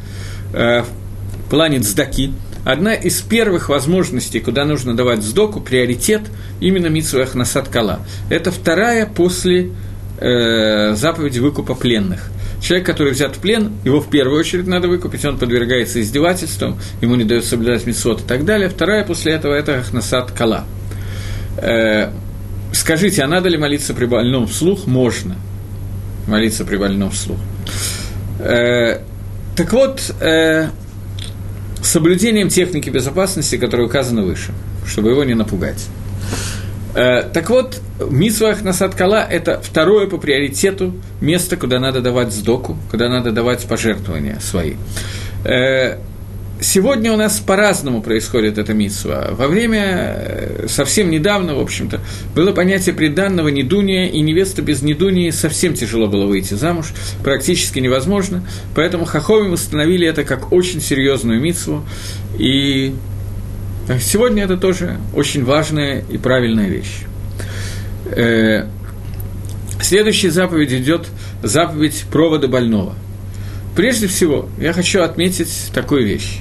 э, в плане цдаки, одна из первых возможностей, куда нужно давать сдоку, приоритет именно Митсва Насад Кала. Это вторая после э, заповеди выкупа пленных – Человек, который взят в плен, его в первую очередь надо выкупить, он подвергается издевательствам, ему не дают соблюдать митцвот и так далее. Вторая после этого – это Ахнасад Кала. Э, скажите, а надо ли молиться при больном вслух? Можно молиться при больном вслух. Э, так вот, э, соблюдением техники безопасности, которая указана выше, чтобы его не напугать. Э, так вот, Митсвах Насадкала – это второе по приоритету место, куда надо давать сдоку, куда надо давать пожертвования свои. Э, сегодня у нас по-разному происходит эта митсва. Во время, э, совсем недавно, в общем-то, было понятие приданного недуния, и невеста без недунии совсем тяжело было выйти замуж, практически невозможно, поэтому Хаховим установили это как очень серьезную митсву, и Сегодня это тоже очень важная и правильная вещь. Э, следующая заповедь идет заповедь провода больного. Прежде всего, я хочу отметить такую вещь.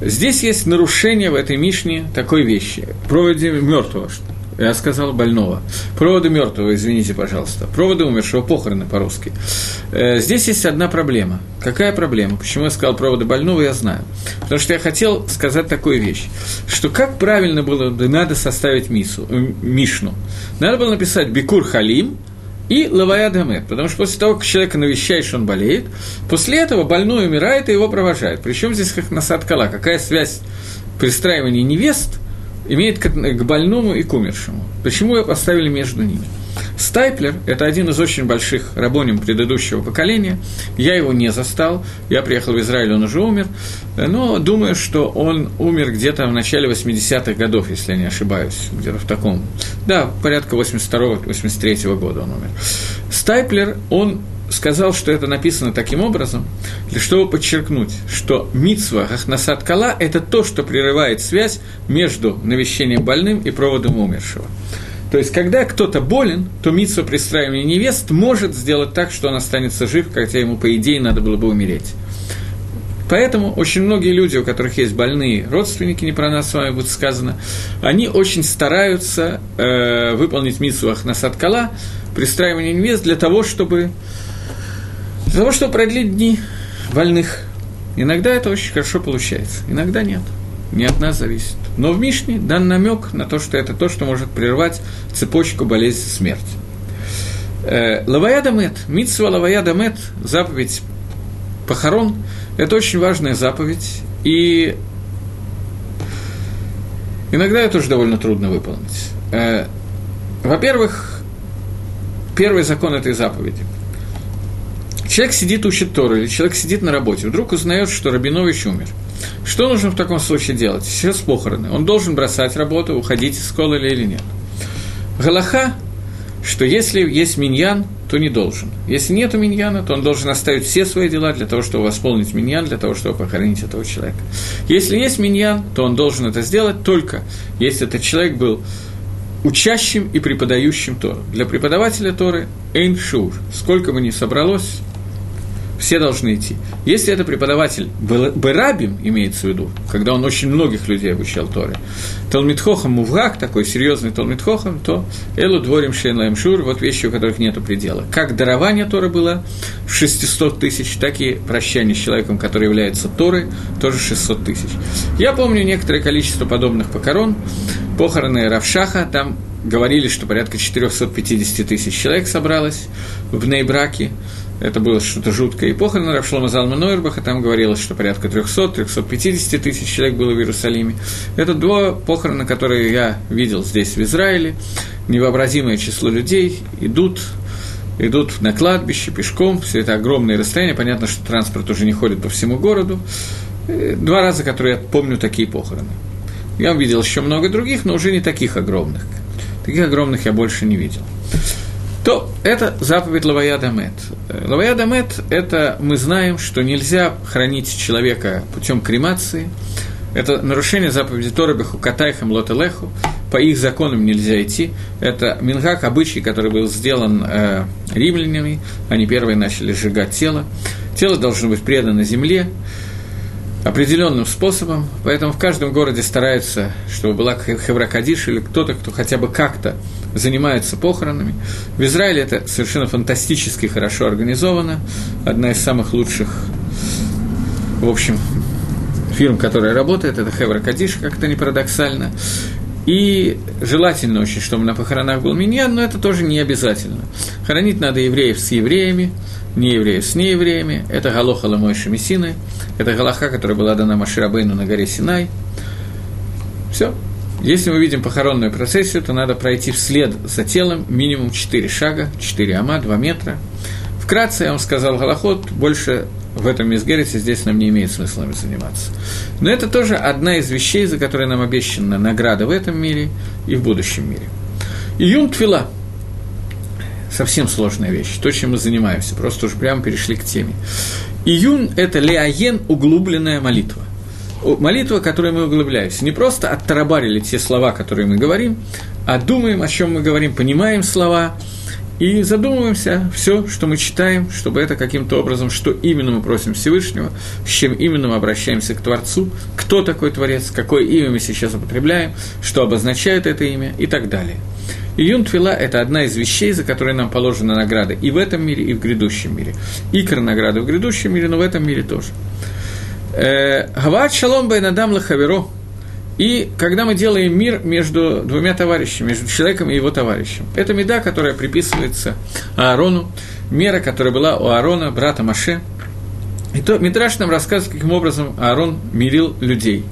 Здесь есть нарушение в этой Мишне такой вещи. Проводе мертвого, я сказал больного. Проводы мертвого, извините, пожалуйста. Проводы умершего, похороны по-русски. Э, здесь есть одна проблема. Какая проблема? Почему я сказал проводы больного, я знаю. Потому что я хотел сказать такую вещь, что как правильно было бы надо составить мису, э, Мишну. Надо было написать Бикур Халим, и лавая дамет, потому что после того, как человека навещаешь, он болеет, после этого больной умирает и его провожают. Причем здесь как насад кала, какая связь пристраивания невест имеет к, к больному и к умершему. Почему ее поставили между ними? Стайплер – это один из очень больших рабоним предыдущего поколения. Я его не застал. Я приехал в Израиль, он уже умер. Но думаю, что он умер где-то в начале 80-х годов, если я не ошибаюсь. Где-то в таком. Да, порядка 82-83 года он умер. Стайплер, он сказал, что это написано таким образом, для чтобы подчеркнуть, что мицва Ахнасад Кала – это то, что прерывает связь между навещением больным и проводом умершего. То есть, когда кто-то болен, то митсва пристраивания невест может сделать так, что он останется жив, хотя ему, по идее, надо было бы умереть. Поэтому очень многие люди, у которых есть больные родственники, не про нас с вами будет сказано, они очень стараются э, выполнить митсу на садкала, пристраивание невест для того, чтобы для того, чтобы продлить дни больных. Иногда это очень хорошо получается, иногда нет. Не от нас зависит. Но в Мишне дан намек на то, что это то, что может прервать цепочку болезни смерти. Э, Лавая Дамет, Митсва Лавая Дамет, заповедь похорон, это очень важная заповедь, и иногда это тоже довольно трудно выполнить. Э, во-первых, первый закон этой заповеди – Человек сидит, учит Тору, или человек сидит на работе, вдруг узнает, что Рабинович умер. Что нужно в таком случае делать? Сейчас похороны. Он должен бросать работу, уходить из школы или нет. Галаха, что если есть миньян, то не должен. Если нет миньяна, то он должен оставить все свои дела для того, чтобы восполнить миньян, для того, чтобы похоронить этого человека. Если есть миньян, то он должен это сделать только, если этот человек был учащим и преподающим Тору. Для преподавателя Торы – эйн шур. Сколько бы ни собралось, все должны идти. Если это преподаватель Берабим, имеется в виду, когда он очень многих людей обучал Торе, Талмитхохам Мувгак, такой серьезный Талмитхохам, то Элу Дворим Шейн Шур, вот вещи, у которых нет предела. Как дарование Торы было в 600 тысяч, так и прощание с человеком, который является Торой, тоже 600 тысяч. Я помню некоторое количество подобных покорон, похороны Равшаха, там говорили, что порядка 450 тысяч человек собралось в Нейбраке, это было что-то жуткое. И похороны Равшлома Залма Нойербаха, там говорилось, что порядка 300-350 тысяч человек было в Иерусалиме. Это два похорона, которые я видел здесь, в Израиле. Невообразимое число людей идут идут на кладбище пешком, все это огромные расстояния, понятно, что транспорт уже не ходит по всему городу. Два раза, которые я помню, такие похороны. Я видел еще много других, но уже не таких огромных. Таких огромных я больше не видел то это заповедь Лавая Дамет. Лавая Дамет – это мы знаем, что нельзя хранить человека путем кремации. Это нарушение заповеди Торы Бехукатайхам Лотелеху. По их законам нельзя идти. Это мингак, обычай, который был сделан э, римлянами. Они первые начали сжигать тело. Тело должно быть предано земле определенным способом, поэтому в каждом городе стараются, чтобы была Хевракадиш или кто-то, кто хотя бы как-то занимается похоронами. В Израиле это совершенно фантастически хорошо организовано, одна из самых лучших, в общем, фирм, которая работает, это Хевракадиш, как-то не парадоксально. И желательно очень, чтобы на похоронах был миньян, но это тоже не обязательно. Хоронить надо евреев с евреями, не евреев с неевреями. Это Галоха Ламой Шамисины. Это Галаха, которая была дана Маширабейну на горе Синай. Все. Если мы видим похоронную процессию, то надо пройти вслед за телом минимум 4 шага, 4 ама, 2 метра. Вкратце я вам сказал Галахот, больше в этом Мизгерите здесь нам не имеет смысла заниматься. Но это тоже одна из вещей, за которые нам обещана награда в этом мире и в будущем мире. Июн Твила – совсем сложная вещь, то, чем мы занимаемся, просто уже прямо перешли к теме. Июнь – это леаен – углубленная молитва. Молитва, которой мы углубляемся. Не просто оттарабарили те слова, которые мы говорим, а думаем, о чем мы говорим, понимаем слова и задумываемся все, что мы читаем, чтобы это каким-то образом, что именно мы просим Всевышнего, с чем именно мы обращаемся к Творцу, кто такой Творец, какое имя мы сейчас употребляем, что обозначает это имя и так далее. Июн Твила – это одна из вещей, за которые нам положена награда и в этом мире, и в грядущем мире. Икр награды в грядущем мире, но в этом мире тоже. Э, Гават шалом байнадам лахаверо – и когда мы делаем мир между двумя товарищами, между человеком и его товарищем, это меда, которая приписывается Аарону, мера, которая была у Аарона, брата Маше. И то Мидраш нам рассказывает, каким образом Аарон мирил людей.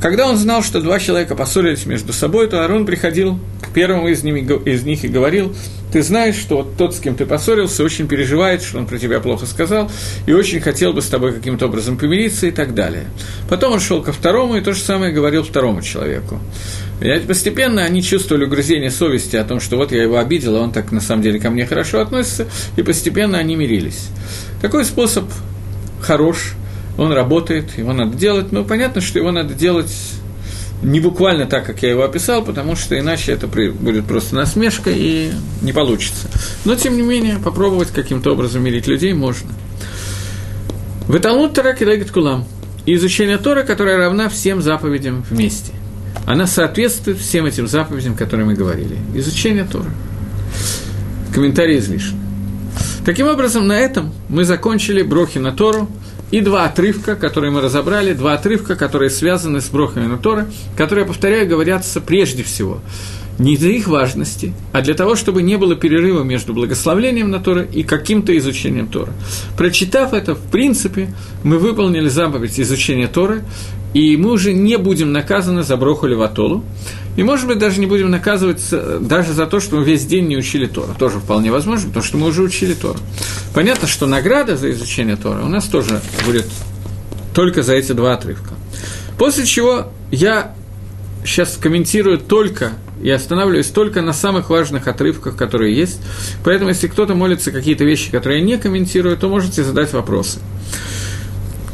Когда он знал, что два человека поссорились между собой, то Аарон приходил к первому из, ними, из них и говорил, ты знаешь, что вот тот, с кем ты поссорился, очень переживает, что он про тебя плохо сказал, и очень хотел бы с тобой каким-то образом помириться и так далее. Потом он шел ко второму и то же самое говорил второму человеку. И постепенно они чувствовали угрызение совести о том, что вот я его обидел, а он так на самом деле ко мне хорошо относится, и постепенно они мирились. Такой способ хорош, он работает, его надо делать, но понятно, что его надо делать не буквально так, как я его описал, потому что иначе это будет просто насмешка и не получится. Но, тем не менее, попробовать каким-то образом мирить людей можно. В Талмуд Тора Килегет Кулам. изучение Тора, которая равна всем заповедям вместе. Она соответствует всем этим заповедям, которые мы говорили. Изучение Тора. Комментарий излишен. Таким образом, на этом мы закончили брохи на Тору – и два отрывка, которые мы разобрали, два отрывка, которые связаны с брохами на Торы, которые, повторяю, говорятся прежде всего не из-за их важности, а для того, чтобы не было перерыва между благословлением на Тора и каким-то изучением Тора. Прочитав это, в принципе, мы выполнили заповедь изучения Торы, и мы уже не будем наказаны за броху Леватолу, и, может быть, даже не будем наказывать даже за то, что мы весь день не учили Тора. Тоже вполне возможно, потому что мы уже учили Тору. Понятно, что награда за изучение Тора у нас тоже будет только за эти два отрывка. После чего я сейчас комментирую только и останавливаюсь только на самых важных отрывках, которые есть. Поэтому, если кто-то молится какие-то вещи, которые я не комментирую, то можете задать вопросы.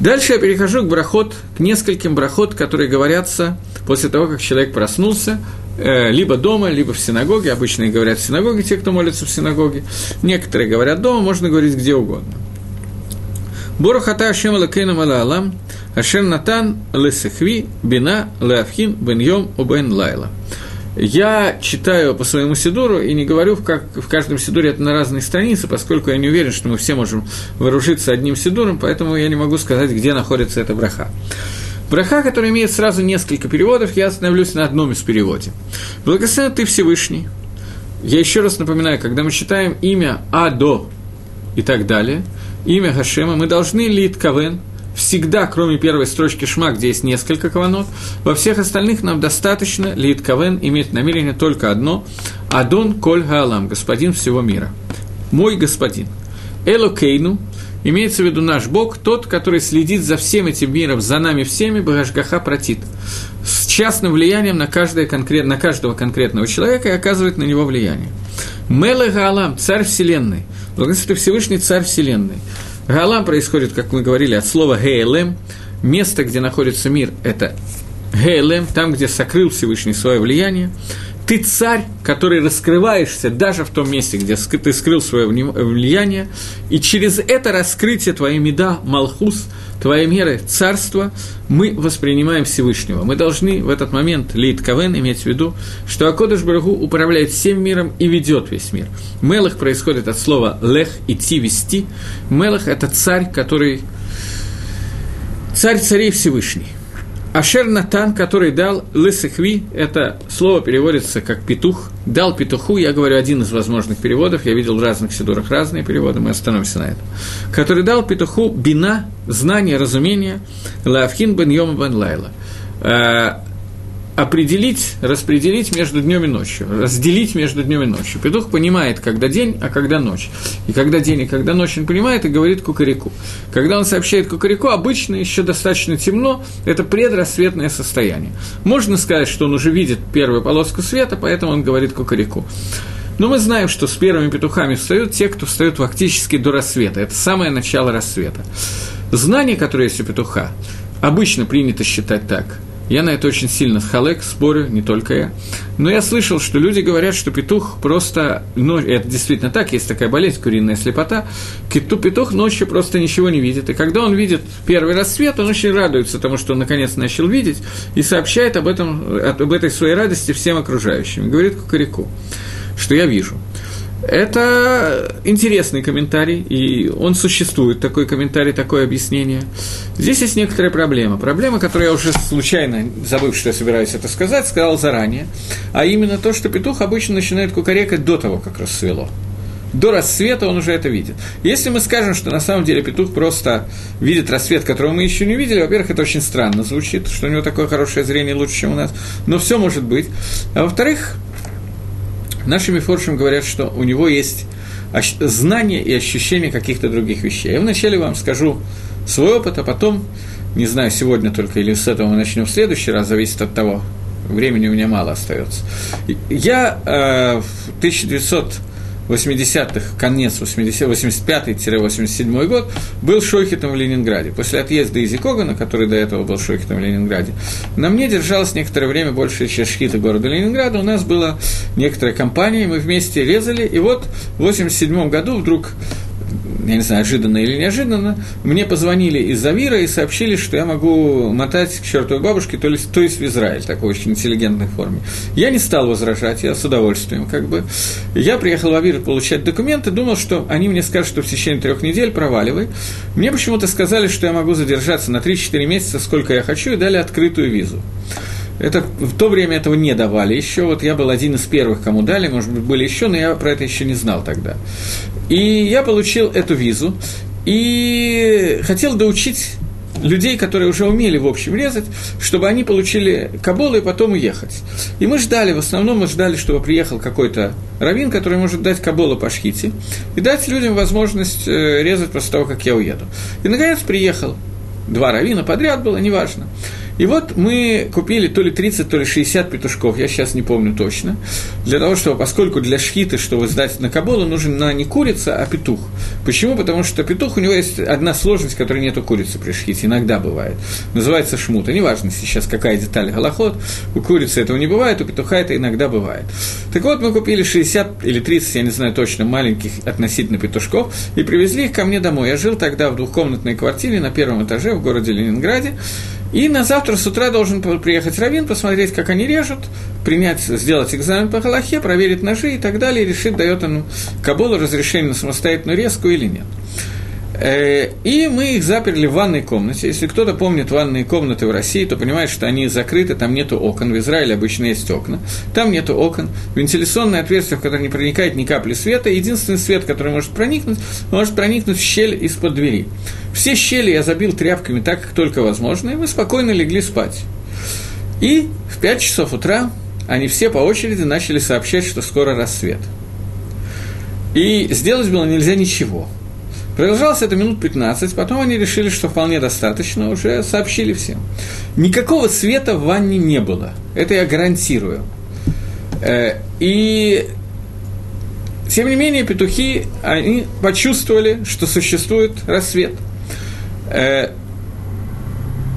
Дальше я перехожу к брахот, к нескольким брахот, которые говорятся после того, как человек проснулся, э, либо дома, либо в синагоге. Обычно говорят в синагоге те, кто молится в синагоге. Некоторые говорят дома, можно говорить где угодно. Борохата Ашем Алакейну Алам, Ашер Натан Лесехви, Бина, Леавхин, Бен Йом, Убен Лайла. Я читаю по своему Сидуру и не говорю как, в каждом Сидуре это на разные страницы, поскольку я не уверен, что мы все можем вооружиться одним Сидуром, поэтому я не могу сказать, где находится эта браха. Браха, которая имеет сразу несколько переводов, я остановлюсь на одном из переводов. Благословен ты Всевышний. Я еще раз напоминаю, когда мы читаем имя Адо и так далее, имя Хашема, мы должны лит кавен, всегда, кроме первой строчки шма, где есть несколько каванот, во всех остальных нам достаточно лит кавен иметь намерение только одно – Адон Коль Гаалам, господин всего мира. Мой господин. Элокейну, имеется в виду наш Бог, тот, который следит за всем этим миром, за нами всеми, Багашгаха протит, с частным влиянием на, каждое конкрет, на каждого конкретного человека и оказывает на него влияние. Меле Гаалам, царь вселенной, благословенный Всевышний царь вселенной – Галам происходит, как мы говорили, от слова «гейлем». Место, где находится мир, это «гейлем», там, где сокрыл Всевышний свое влияние. Ты царь, который раскрываешься даже в том месте, где ты скрыл свое влияние, и через это раскрытие твоей меда, Малхус, твоей меры царства, мы воспринимаем Всевышнего. Мы должны в этот момент, Лейт Кавен, иметь в виду, что Акодыш Барагу управляет всем миром и ведет весь мир. Мелах происходит от слова «лех» – «идти», «вести». Мелах – это царь, который... Царь царей Всевышний. Ашер Натан, который дал лысыхви, это слово переводится как петух, дал петуху, я говорю один из возможных переводов, я видел в разных сидурах разные переводы, мы остановимся на этом, который дал петуху бина, знание, разумение, лавхин бен йома бен лайла э, определить, распределить между днем и ночью, разделить между днем и ночью. Петух понимает, когда день, а когда ночь. И когда день, и когда ночь он понимает и говорит кукареку. Когда он сообщает кукареку, обычно еще достаточно темно, это предрассветное состояние. Можно сказать, что он уже видит первую полоску света, поэтому он говорит кукареку. Но мы знаем, что с первыми петухами встают те, кто встают фактически до рассвета. Это самое начало рассвета. Знание, которое есть у петуха, обычно принято считать так – Я на это очень сильно халек, спорю, не только я. Но я слышал, что люди говорят, что петух просто, ну, это действительно так, есть такая болезнь, куриная слепота, петух ночью просто ничего не видит. И когда он видит первый рассвет, он очень радуется тому, что он наконец начал видеть, и сообщает об, этом, об этой своей радости всем окружающим. Говорит кукареку, что я вижу – это интересный комментарий, и он существует, такой комментарий, такое объяснение. Здесь есть некоторая проблема. Проблема, которую я уже случайно, забыв, что я собираюсь это сказать, сказал заранее, а именно то, что петух обычно начинает кукарекать до того, как рассвело. До рассвета он уже это видит. Если мы скажем, что на самом деле петух просто видит рассвет, которого мы еще не видели, во-первых, это очень странно звучит, что у него такое хорошее зрение лучше, чем у нас, но все может быть. А во-вторых, Наши мифоршим говорят, что у него есть знание и ощущение каких-то других вещей. Я вначале вам скажу свой опыт, а потом, не знаю, сегодня только или с этого мы начнем в следующий раз, зависит от того, времени у меня мало остается. Я э, в 1900 80-х, конец 80 85-87 год, был шойхетом в Ленинграде. После отъезда Изи Когана, который до этого был шойхетом в Ленинграде, на мне держалось некоторое время большая часть шхита города Ленинграда. У нас была некоторая компания, мы вместе резали, и вот в 87 году вдруг я не знаю, ожиданно или неожиданно, мне позвонили из Завира и сообщили, что я могу мотать к чертовой бабушке, то есть, то есть в Израиль, такой очень интеллигентной форме. Я не стал возражать, я с удовольствием, как бы. Я приехал в Авир получать документы, думал, что они мне скажут, что в течение трех недель проваливай. Мне почему-то сказали, что я могу задержаться на 3-4 месяца, сколько я хочу, и дали открытую визу. Это, в то время этого не давали еще. Вот я был один из первых, кому дали, может быть, были еще, но я про это еще не знал тогда. И я получил эту визу и хотел доучить людей, которые уже умели, в общем, резать, чтобы они получили каболы и потом уехать. И мы ждали, в основном мы ждали, чтобы приехал какой-то раввин, который может дать каболу по шхите, и дать людям возможность э, резать после того, как я уеду. И, наконец, приехал. Два равина подряд было, неважно. И вот мы купили то ли 30, то ли 60 петушков, я сейчас не помню точно, для того, чтобы, поскольку для шхиты, чтобы сдать на каболу, нужна не курица, а петух. Почему? Потому что петух, у него есть одна сложность, которой нету курицы при шхите, иногда бывает. Называется шмута. Неважно сейчас, какая деталь голоход, у курицы этого не бывает, у петуха это иногда бывает. Так вот, мы купили 60 или 30, я не знаю точно, маленьких относительно петушков, и привезли их ко мне домой. Я жил тогда в двухкомнатной квартире на первом этаже в городе Ленинграде, и на завтра с утра должен приехать Равин, посмотреть, как они режут, принять, сделать экзамен по Галахе, проверить ножи и так далее, и решить, дает он Кабулу разрешение на самостоятельную резку или нет. Э, и мы их заперли в ванной комнате. Если кто-то помнит ванные комнаты в России, то понимает, что они закрыты, там нету окон. В Израиле обычно есть окна. Там нету окон. Вентиляционное отверстие, в которое не проникает ни капли света. Единственный свет, который может проникнуть, может проникнуть в щель из-под двери. Все щели я забил тряпками так, как только возможно, и мы спокойно легли спать. И в 5 часов утра они все по очереди начали сообщать, что скоро рассвет. И сделать было нельзя ничего – Продолжалось это минут 15, потом они решили, что вполне достаточно, уже сообщили всем. Никакого света в ванне не было, это я гарантирую. Э, и тем не менее петухи, они почувствовали, что существует рассвет. Э,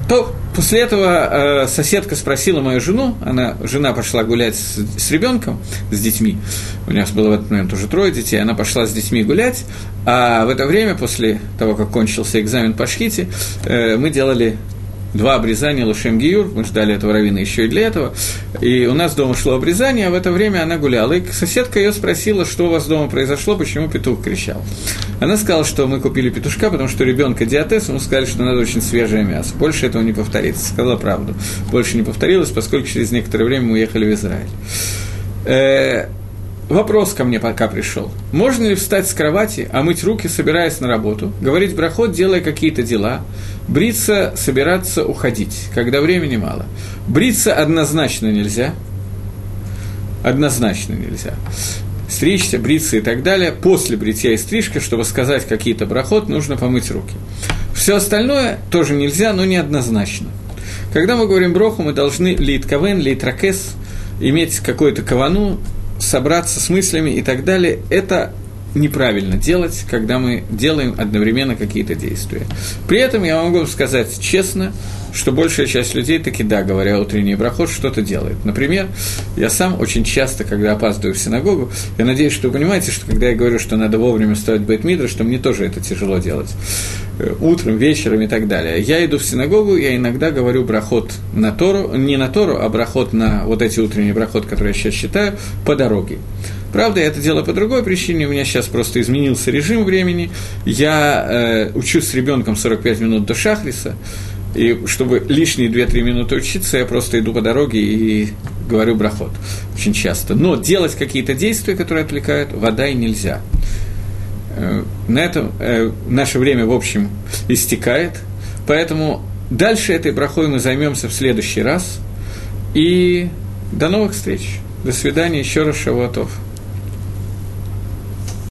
то После этого э, соседка спросила мою жену, она, жена пошла гулять с, с ребенком, с детьми, у нас было в этот момент уже трое детей, она пошла с детьми гулять, а в это время, после того, как кончился экзамен по шхите, э, мы делали два обрезания Лушем Гиюр, мы ждали этого равина еще и для этого, и у нас дома шло обрезание, а в это время она гуляла, и соседка ее спросила, что у вас дома произошло, почему петух кричал. Она сказала, что мы купили петушка, потому что ребенка диатез, ему сказали, что надо очень свежее мясо. Больше этого не повторится. Сказала правду. Больше не повторилось, поскольку через некоторое время мы уехали в Израиль. Вопрос ко мне пока пришел. Можно ли встать с кровати, омыть руки, собираясь на работу, говорить брахот, делая какие-то дела, бриться, собираться, уходить, когда времени мало? Бриться однозначно нельзя. Однозначно нельзя. Стричься, бриться и так далее. После бритья и стрижки, чтобы сказать какие-то брахот, нужно помыть руки. Все остальное тоже нельзя, но неоднозначно. Когда мы говорим броху, мы должны лит кавен, лит ракес, иметь какую-то кавану, собраться с мыслями и так далее, это неправильно делать, когда мы делаем одновременно какие-то действия. При этом я могу сказать честно, что большая часть людей таки да, говоря утренний проход, что-то делает. Например, я сам очень часто, когда опаздываю в синагогу, я надеюсь, что вы понимаете, что когда я говорю, что надо вовремя ставить бейтмидра, что мне тоже это тяжело делать. Э, утром, вечером и так далее. Я иду в синагогу, я иногда говорю брахот на Тору, не на Тору, а брахот на вот эти утренние брахот, которые я сейчас считаю, по дороге. Правда, я это делаю по другой причине, у меня сейчас просто изменился режим времени. Я э, учусь с ребенком 45 минут до шахриса, и чтобы лишние 2-3 минуты учиться, я просто иду по дороге и говорю брахот очень часто. Но делать какие-то действия, которые отвлекают, вода и нельзя. Э, на этом э, наше время, в общем, истекает, поэтому дальше этой брахой мы займемся в следующий раз. И до новых встреч. До свидания, еще раз, Шавуатов.